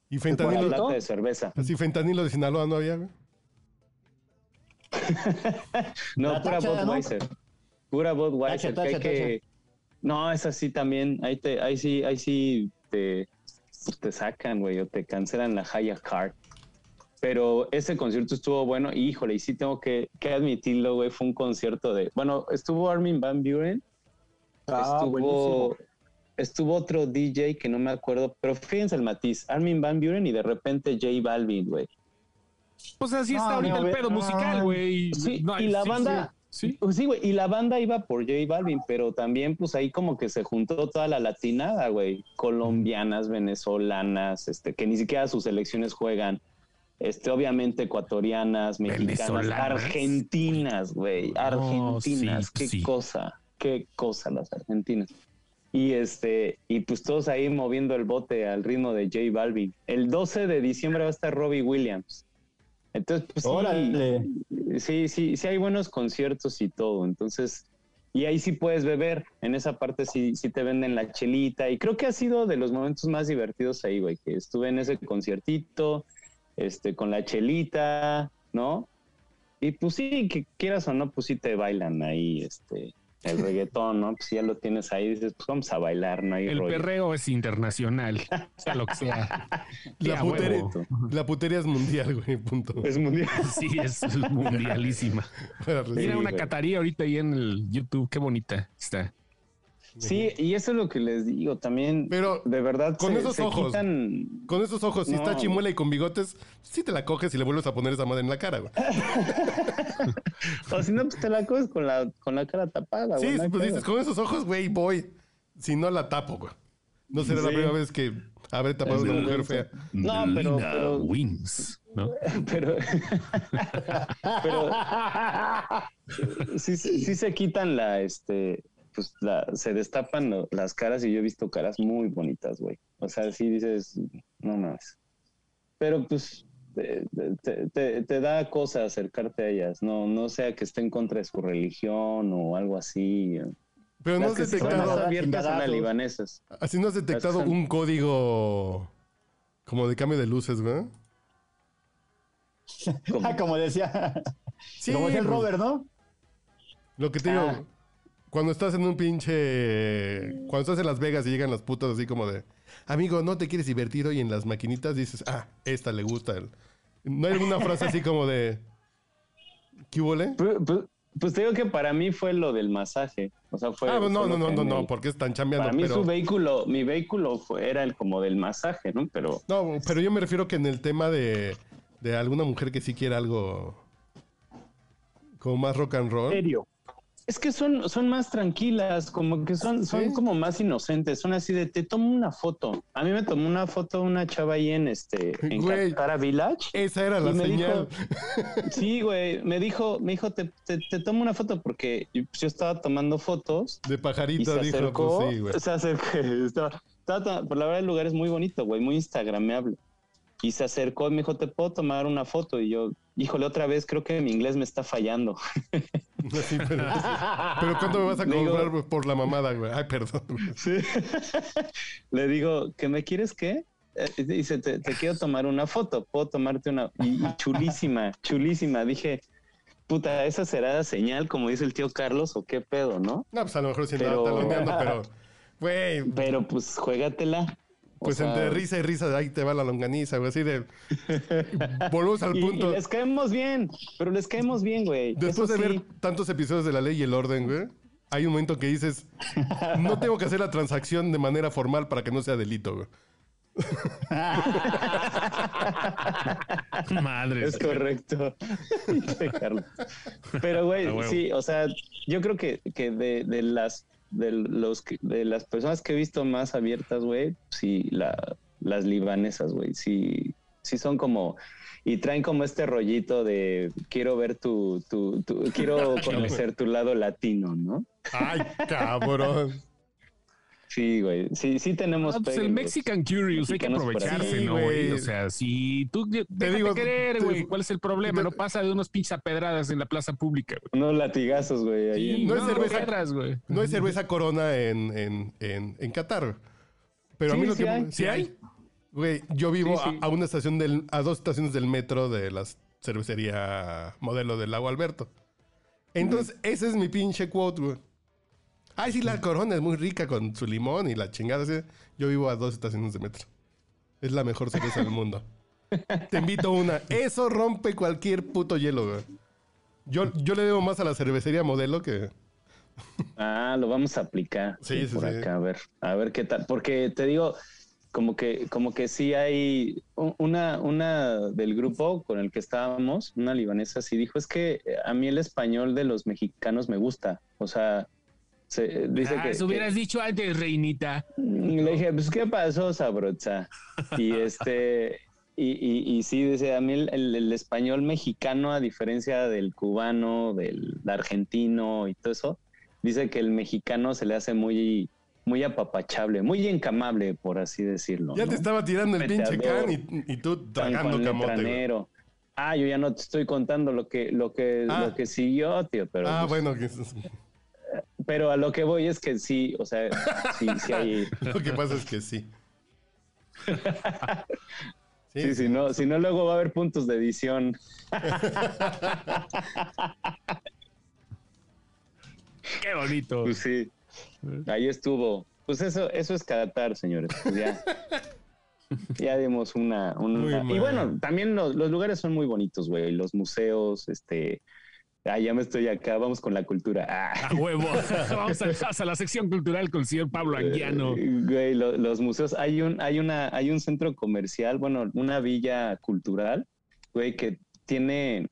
Y la fentanilo. lata de cerveza. Así, fentanilo de Sinaloa no había, güey. No, La pura tacha, ¿no? Budweiser. Pura Budweiser. Tacha, que hay tacha, que- No, es así también. Ahí, te, ahí sí, ahí sí te, pues, te sacan, güey, o te cancelan la Haya Card. Pero ese concierto estuvo bueno. Y, híjole, y sí tengo que, que admitirlo, güey. Fue un concierto de. Bueno, estuvo Armin Van Buren. Ah, estuvo, buenísimo. estuvo otro DJ que no me acuerdo. Pero fíjense el matiz: Armin Van Buren y de repente J Balvin, güey. Pues así está ahorita no, el pedo musical, ah, güey. Sí, No, y la sí, banda, Sí. Sí, güey, y la banda iba por J Balvin, pero también pues ahí como que se juntó toda la latinada, güey, colombianas, venezolanas, este, que ni siquiera sus selecciones juegan, este, obviamente ecuatorianas, mexicanas, argentinas, güey, argentinas, sí, qué sí. cosa, qué cosa las argentinas. Y este, y pues todos ahí moviendo el bote al ritmo de J Balvin. El 12 de diciembre va a estar Robbie Williams. Entonces, pues Órale. sí, sí, sí hay buenos conciertos y todo. Entonces, y ahí sí puedes beber. En esa parte sí, sí te venden la chelita. Y creo que ha sido de los momentos más divertidos ahí, güey, que estuve en ese conciertito, este, con la chelita, ¿no? Y pues sí, que quieras o no, pues sí te bailan ahí, este, el reggaetón, ¿no? Pues ya lo tienes ahí, dices, pues vamos a bailar, no hay El rollo. perreo es internacional, sea lo que sea. La, putería, huevo. la putería es mundial, güey, punto. Es mundial. Sí, es mundialísima. Mira una güey. cataría ahorita ahí en el YouTube, qué bonita está. Sí, y eso es lo que les digo también. Pero de verdad, con se- esos se ojos. quitan- Con esos ojos, si está chimuela y con bigotes, sí te la coges y le vuelves a poner esa madre en la cara, güey. O si no, pues te la coges con la, con la cara tapada, güey. Sí, pues dices, con esos ojos, güey, voy. Si no la tapo, güey. No será la Sí. primera vez que habré tapado a una Es mujer fea. No, pero- pero- Wins, ¿no? Pero, pero sí, se- sí se quitan la, este, pues la, se destapan las caras y yo he visto caras muy bonitas, güey. O sea, sí dices, no más. Pero pues te, te- te- te da cosa acercarte a ellas, no, no sea que esté en contra de su religión o algo así. Pero no has que sí son más detectado, abiertas las libanesas. así no has detectado son- un código como de cambio de luces, güey. Como- Ah, como decía, Sí, como decía el Robert, ¿no? Lo que te digo, Ah. Cuando estás en un pinche. Cuando estás en Las Vegas y llegan las putas así como de. Amigo, ¿no te quieres divertir hoy en las maquinitas? Dices, ah, esta le gusta. el- No hay alguna frase así como de. ¿Qué huele? Pues, pues- pues te digo que para mí fue lo del masaje. O sea, fue. Ah, no, fue no, no, no, no, porque están chambeando. Para mí pero... su vehículo, mi vehículo fue, era el como del masaje, ¿no? Pero No, pero yo me refiero que en el tema de, de alguna mujer que sí quiere algo como más rock and roll. Serio. Es que son, son más tranquilas, como que son, son Sí. como más inocentes, son así de te tomo una foto. A mí me tomó una foto una chava ahí en este en Güey. Village. Esa era la señal. dijo- sí, güey, me dijo, me dijo, te, te, te tomo una foto porque yo pues, yo estaba tomando fotos De pajarito dijo, acercó, pues sí, güey. se acercó, estaba, estaba por la verdad el lugar es muy bonito, güey, muy instagrameable. Y se acercó y me dijo, ¿te puedo tomar una foto? Y yo, híjole, otra vez creo que mi inglés me está fallando. Sí, pero, pero ¿cuánto me vas a digo- cobrar por la mamada, güey? Ay, perdón. Le digo, ¿qué me quieres qué? Eh, Dice, te, te quiero tomar una foto, puedo tomarte una. Y, y chulísima, chulísima. Dije, puta, esa será señal, como dice el tío Carlos, o qué pedo, ¿no? No, pues a lo mejor sí Pero- taloneando, pero, güey, Pero pues juégatela. O pues sea, entre risa y risa, ahí te va la longaniza, güey, así de... Volvemos al punto. y les caemos bien, pero les caemos bien, güey. Después Eso de ver tantos episodios de La Ley y el Orden, güey, hay un momento que dices, no tengo que hacer la transacción de manera formal para que no sea delito, güey. Madre. Es correcto. Pero, güey, sí, o sea, yo creo que, que de, de las de los de las personas que he visto más abiertas, güey, sí, la, las libanesas, güey, sí, sí son como y traen como este rollito de quiero ver tu, tu, tu- quiero conocer tu lado latino, ¿no? Ay, cabrón. Sí, güey, sí, sí tenemos. Ah, pues pegue el Mexican Curious, hay que aprovecharse, Sí, ¿no, güey? O sea, si tú te digo, digo querer, te- güey, ¿cuál es el problema? te- No pasa de unos pinches a pedradas en la plaza pública, güey. Unos latigazos, güey. ahí Sí, en- no es cerveza. güey. No hay cerveza corona en, en, en, en Qatar. Pero a Sí, mí lo sí que... hay. ¿Sí hay? Güey, yo vivo Sí, sí. A, a una estación del... A dos estaciones del metro de la cervecería modelo del Lago Alberto. Entonces, ese es mi pinche quote, güey. Ay, sí, la corona es muy rica con su limón y la chingada. así. Yo vivo a dos estaciones de metro. Es la mejor cerveza del mundo. Te invito a una. Eso rompe cualquier puto hielo, güey. Yo, yo le debo más a la cervecería modelo que... Ah, lo vamos a aplicar. Sí, sí, por sí. acá, a ver, a ver qué tal. Porque te digo, como que, como que sí hay una, una del grupo con el que estábamos, una libanesa, sí dijo, es que a mí el español de los mexicanos me gusta. O sea, se, dice Ah, que, eso que- hubieras dicho antes, reinita. le dije, pues, ¿qué pasó, sabrocha? Y este, y, y, y sí, dice, a mí el, el- el español mexicano, a diferencia del cubano, del argentino y todo eso, dice que el mexicano se le hace muy, muy apapachable, muy encamable, por así decirlo. Ya ¿no? te estaba tirando el pinche can y, y tú tragando camote. Ah, yo ya no te estoy contando lo que, lo que, Ah. lo que siguió, tío, pero Ah, pues, bueno, que- pero a lo que voy es que sí, o sea, sí, sí hay. lo que pasa es que sí. Sí, si no, si no, luego va a haber puntos de edición. Qué bonito. Pues sí, ahí estuvo. Pues eso, eso es Qatar, señores. Pues ya, ya dimos una, una- y bueno, también los, los lugares son muy bonitos, güey. Los museos, este, ah, ya me estoy acá. Vamos con la cultura. Ah. A huevo. Vamos a, a la sección cultural con el señor Pablo Anguiano. Eh, Güey, lo- los museos, hay un, hay una, hay un centro comercial, bueno, una villa cultural, güey, que tiene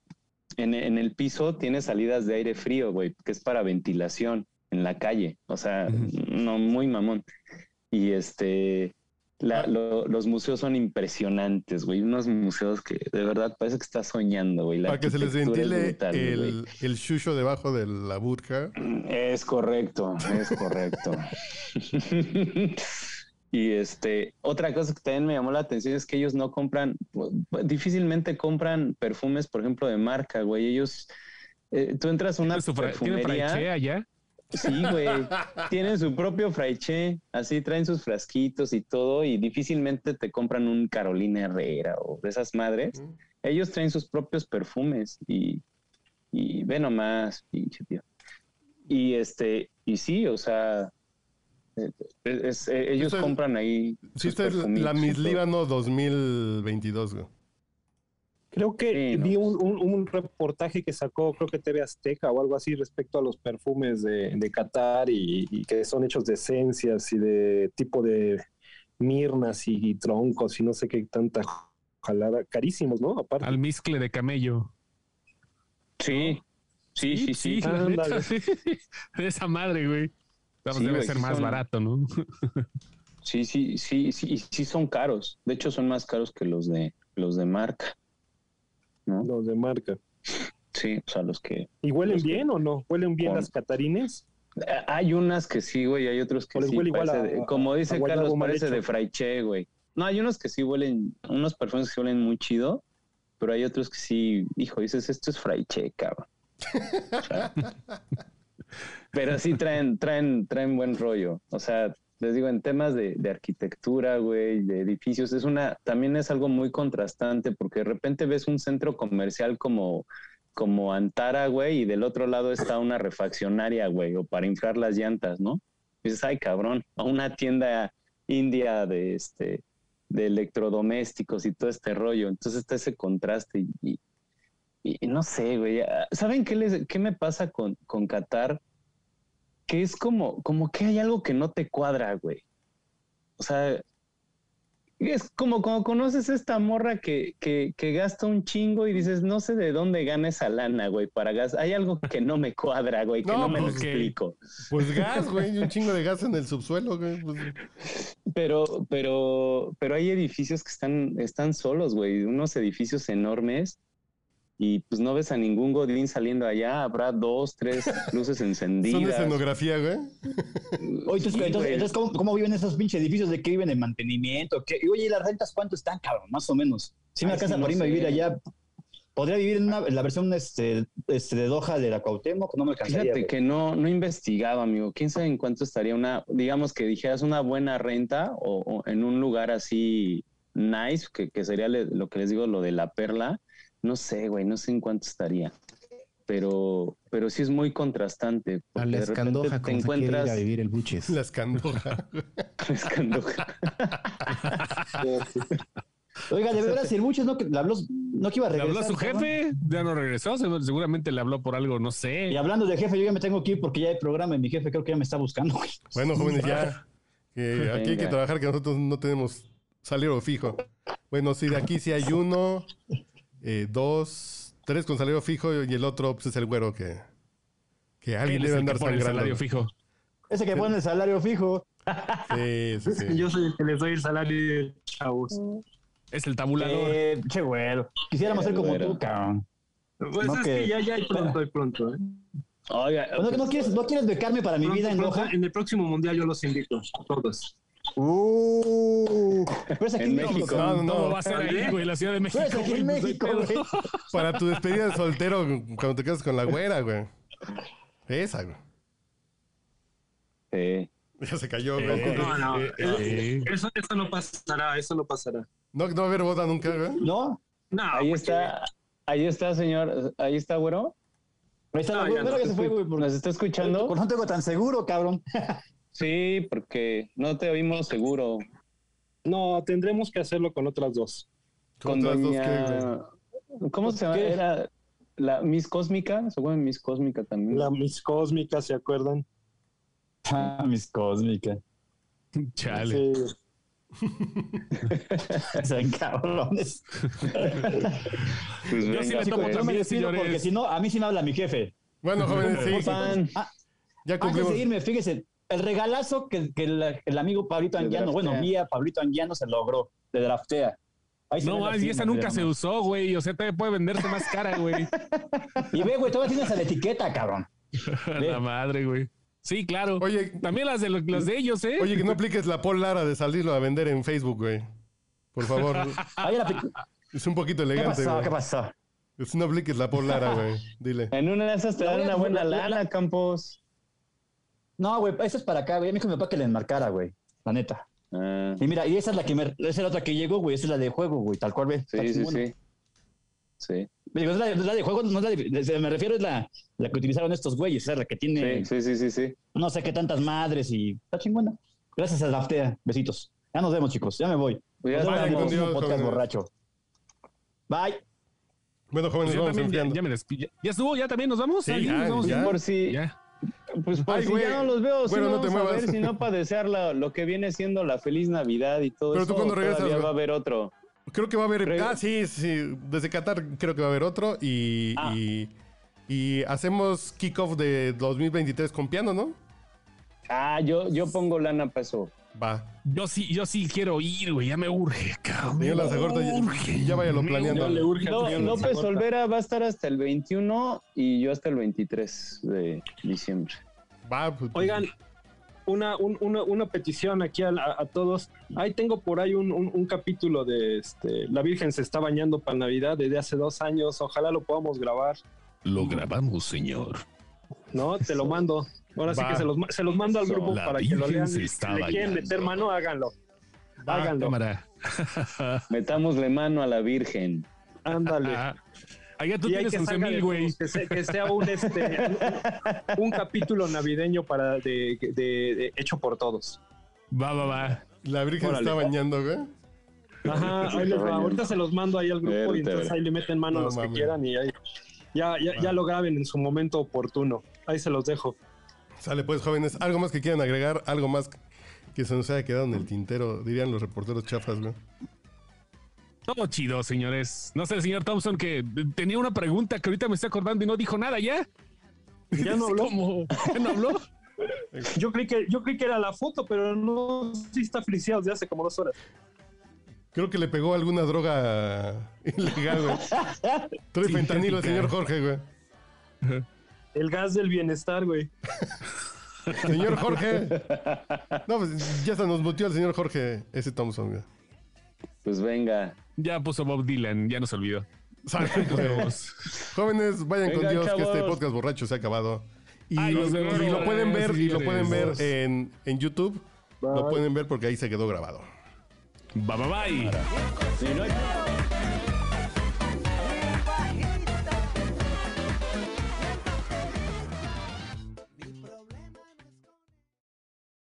en, en el piso tiene salidas de aire frío, güey, que es para ventilación en la calle. O sea, no, muy mamón. Y este, la- lo- los museos son impresionantes, güey. Unos museos que de verdad parece que estás soñando, güey. La Para que se les ventile brutal, el, el shusho debajo de la burka. Es correcto, es correcto. y este, otra cosa que también me llamó la atención es que ellos no compran, difícilmente compran perfumes, por ejemplo, de marca, güey. Ellos, eh, tú entras a una ¿Tiene, ¿tiene perfumería. fraiche allá? Sí, güey. Tienen su propio fraiche, así traen sus frasquitos y todo, y difícilmente te compran un Carolina Herrera o de esas madres. Ellos traen sus propios perfumes y, y ve nomás, pinche tío. Y este, y sí, o sea, eh, es- ellos compran ahí. Sí, esta es la Miss. Líbano 2022, güey. Creo que Sí, ¿no? vi un, un- un reportaje que sacó, creo que TV Azteca o algo así, respecto a los perfumes de, de Qatar y, y que son hechos de esencias y de tipo de mirnas y, y troncos y no sé qué tanta jalada. Carísimos, ¿no? Aparte. Al miscle de camello. Sí, sí, sí, sí. neta. De esa madre, güey. Vamos, Sí, debe güey, ser más son- barato, ¿no? Sí, sí, sí, sí, y sí son caros. De hecho, son más caros que los de los de marca. ¿No? Los de marca. Sí, o sea, los que. ¿Y huelen que- bien o no? ¿Huelen bien Con- las catarines? Eh, Hay unas que sí, güey, hay otros que sí. huele igual parece a- de- a- como dice Carlos, parece hecho. de fraiche, güey. No, hay unos que sí huelen, unos perfumes que huelen muy chido, pero hay otros que sí, hijo, dices, esto es fraiche, cabrón. O sea, pero sí traen, traen, traen buen rollo. O sea, les digo, en temas de, arquitectura, güey, de edificios, es una, también es algo muy contrastante, porque de repente ves un centro comercial como, como Antara, güey, y del otro lado está una refaccionaria, güey, o para inflar las llantas, ¿no? Y dices, ay, cabrón, a una tienda india de este de electrodomésticos y todo este rollo. Entonces está ese contraste y, y- no sé, güey. ¿Saben qué, les, qué me pasa con, con Qatar? Que es como, como que hay algo que no te cuadra, güey. O sea, es como cuando conoces esta morra que, que, que gasta un chingo y dices, no sé de dónde gana esa lana, güey, para gas. Hay algo que no me cuadra, güey, que No, no, me lo pues, explico. Pues gas, güey, y un chingo de gas en el subsuelo, güey. pues. Pero, pero, pero hay edificios que están, están solos, güey, unos edificios enormes y pues no ves a ningún godín saliendo allá, habrá dos, tres luces Son de encendidas. escenografía, güey. Oye, entonces, Sí, entonces, entonces, ¿cómo, cómo viven esos pinches edificios? ¿De qué viven? ¿De mantenimiento? ¿Qué? Y oye, ¿y las rentas cuánto están, cabrón? Más o menos. Si me alcanza sí, no por irme a vivir allá, ¿podría vivir en, una- en la versión este, este, de Doha de la Cuauhtémoc? No me alcanzaría. Fíjate güey. que no, no he investigado, amigo. ¿Quién sabe en cuánto estaría una, digamos que dijeras una buena renta o, o en un lugar así nice, que, que sería le- lo que les digo, lo de la perla? No sé, güey, no sé en cuánto estaría. Pero, pero sí es muy contrastante. A la de repente escandoja, te encuentras a vivir el buches. La escandoja. la escandoja. Oiga, de verdad, si el Buches no, que, le habló, no que iba a Le regresar. habló a su jefe, ya no regresó, seguramente le habló por algo, no Y sé. hablando de jefe, yo ya me tengo que ir porque ya hay programa y mi jefe creo que ya me está buscando. güey. Bueno, jóvenes, ya. Que aquí hay que trabajar, que nosotros no tenemos salario fijo. Bueno, sí, de aquí sí hay uno, eh, dos, tres con salario fijo y el otro pues, es el güero que, que alguien debe andar pone el sangrando. salario fijo. Ese que pone el salario fijo. Sí, sí, sí. Yo soy el que les doy el salario, chavos. Es el tabulador. Eh, che, güero. Quisiéramos ser como Güero. tú, cabrón. Pues No es que- que ya, ya hay pronto, hay pronto. ¿eh? Oiga, Bueno, ¿no, quieres, ¿No quieres becarme para mi Pronto, vida en pronto, Doha? en el próximo mundial yo los invito, a todos. Uh, pero es aquí En México. México. No, no, ¿Cómo no. va a ser ahí, güey? La Ciudad de México. Pero es aquí en güey, pues, México, no hay pedo. güey. Para tu despedida de soltero cuando te casas con la güera, güey. Esa, güey. eh, Ya se cayó, Eh, güey. No, no, eh, eso, eh. eso, eso no pasará, eso no pasará. No, no va a haber boda nunca, güey. ¿No? No, ahí porque- está, ahí está, señor, ahí está, güero. Ahí está No, la ya güera no. que se fue, güey. por- ¿Nos está escuchando? por no tengo tan seguro, cabrón. Sí, porque no te oímos seguro. No, tendremos que hacerlo con otras dos. Con Otras dos que, ¿Cómo se llama? Era la Miss Cósmica, se llama Miss Cósmica también. La Miss Cósmica, ¿se acuerdan? Ah, mis cósmicas. Chale. Sí. Son cabrones. Pues Yo sí le tomo pues. Yo me despido porque si no, a mí sí me habla mi jefe. Bueno, jóvenes, sí. Ah, Ya Antes cumplimos. de irme, fíjese, el regalazo que, que el, el amigo Pablito Anguiano, bueno, mía, Pablito Anguiano se logró, de draftea. Ahí No, y esa nunca se usó, güey. O sea, todavía puede venderse más cara, güey. Y ve, güey, todavía tienes la etiqueta, cabrón. La madre, güey. Sí, claro. Oye, También las de, lo- las de ellos, ¿eh? oye, que no apliques la Paul Lara de salirlo a vender en Facebook, güey. Por favor. Ahí la pic- Es un poquito ¿Qué elegante, pasó? güey. ¿Qué pasó? No apliques la Paul Lara, güey. Dile. En una de esas te dan una buena la- la- lana, Campos. No, güey, eso es para acá, güey. Me dijo mi papá que le enmarcara, güey. La neta. Ah, Y mira, y esa es la que me, esa es la otra que llegó, güey. Esa es la de juego, güey. Tal cual, ve. Está sí, sí, sí. Sí. Digo, es la, es la de juego, no es la de- me refiero es la, la que utilizaron estos güeyes, es la que tiene Sí, sí, sí, sí, sí. no sé qué tantas madres y está chingona. Gracias a Daftea. Besitos. Ya nos vemos, chicos. Ya me voy. Ya Nos vemos en el próximo Dios, podcast borracho. Bye. Bueno, jóvenes, Pues yo vamos también ya, ya me despido. ¿Ya estuvo? ¿Ya también nos vamos? Sí, ¿Alguien ya, nos vamos? ya. Por si, Ya. Pues por Ay, si güey. ya no los veo, si Bueno, no, no te vamos a muevas. ver, sino para desear la- lo que viene siendo la feliz Navidad y todo Pero eso. tú cuando regresas, va a haber otro. Creo que va a haber. Reg- Ah, sí, sí. Desde Qatar creo que va a haber otro. Y, Ah. y, y hacemos kickoff de 2023 con piano, ¿no? Ah, yo, yo pongo lana para eso. Va. Yo sí, yo sí quiero ir, güey. Ya me urge, cabrón. Señor Lanzagorta, ya, urge. ya váyalo planeando. Le urge No, López. Olvera va a estar hasta el 21 y yo hasta el 23 de diciembre. Va, pues, Oigan, una, un- una, una petición aquí a, a- a todos. Ahí tengo por ahí un, un- un capítulo de este, La Virgen se está bañando para Navidad desde hace dos años. Ojalá lo podamos grabar. Lo grabamos, señor. ¿No? Te lo mando. Ahora sí Va. que se los, se los mando al grupo La para que lo lean. Si le quieren bañando. meter mano, háganlo. Va, háganlo. Cámara. Metámosle mano a la Virgen. Ándale. Allá tú Y hay tienes que 11 salga mil, güey. Que, se- que sea un, este, un, un capítulo navideño para de, de- de- hecho por todos. Va, va, va. La Virgen Órale. está bañando, güey. Ajá, ahí les va. Ahorita se los mando ahí al grupo y entonces verte. ahí le meten mano No a los que quieran y ahí ya, ya, ya lo graben en su momento oportuno. Ahí se los dejo. Sale pues, jóvenes. ¿Algo más que quieran agregar? ¿Algo más que se nos haya quedado en el tintero? Dirían los reporteros chafas, güey. Todo chido, señores. No sé, el señor Thompson que tenía una pregunta que ahorita me estoy acordando y no dijo nada ya. Ya no habló. ¿Cómo? ¿Ya no habló? Yo creí que, yo creí que era la foto, pero no, sí está friseado desde hace como dos horas. Creo que le pegó alguna droga ilegal, güey. Trae fentanilo el señor Jorge, güey. El gas del bienestar, güey. Señor Jorge. No, pues ya se nos mutió el señor Jorge, ese Thompson, güey. Pues venga. Ya puso Bob Dylan, ya nos olvidó. Jóvenes, vayan con Dios que este podcast borracho se ha acabado. Y, Ay, lo pueden ver, y lo pueden ver en, en YouTube. Lo pueden ver porque ahí se quedó grabado. Bye, bye, bye.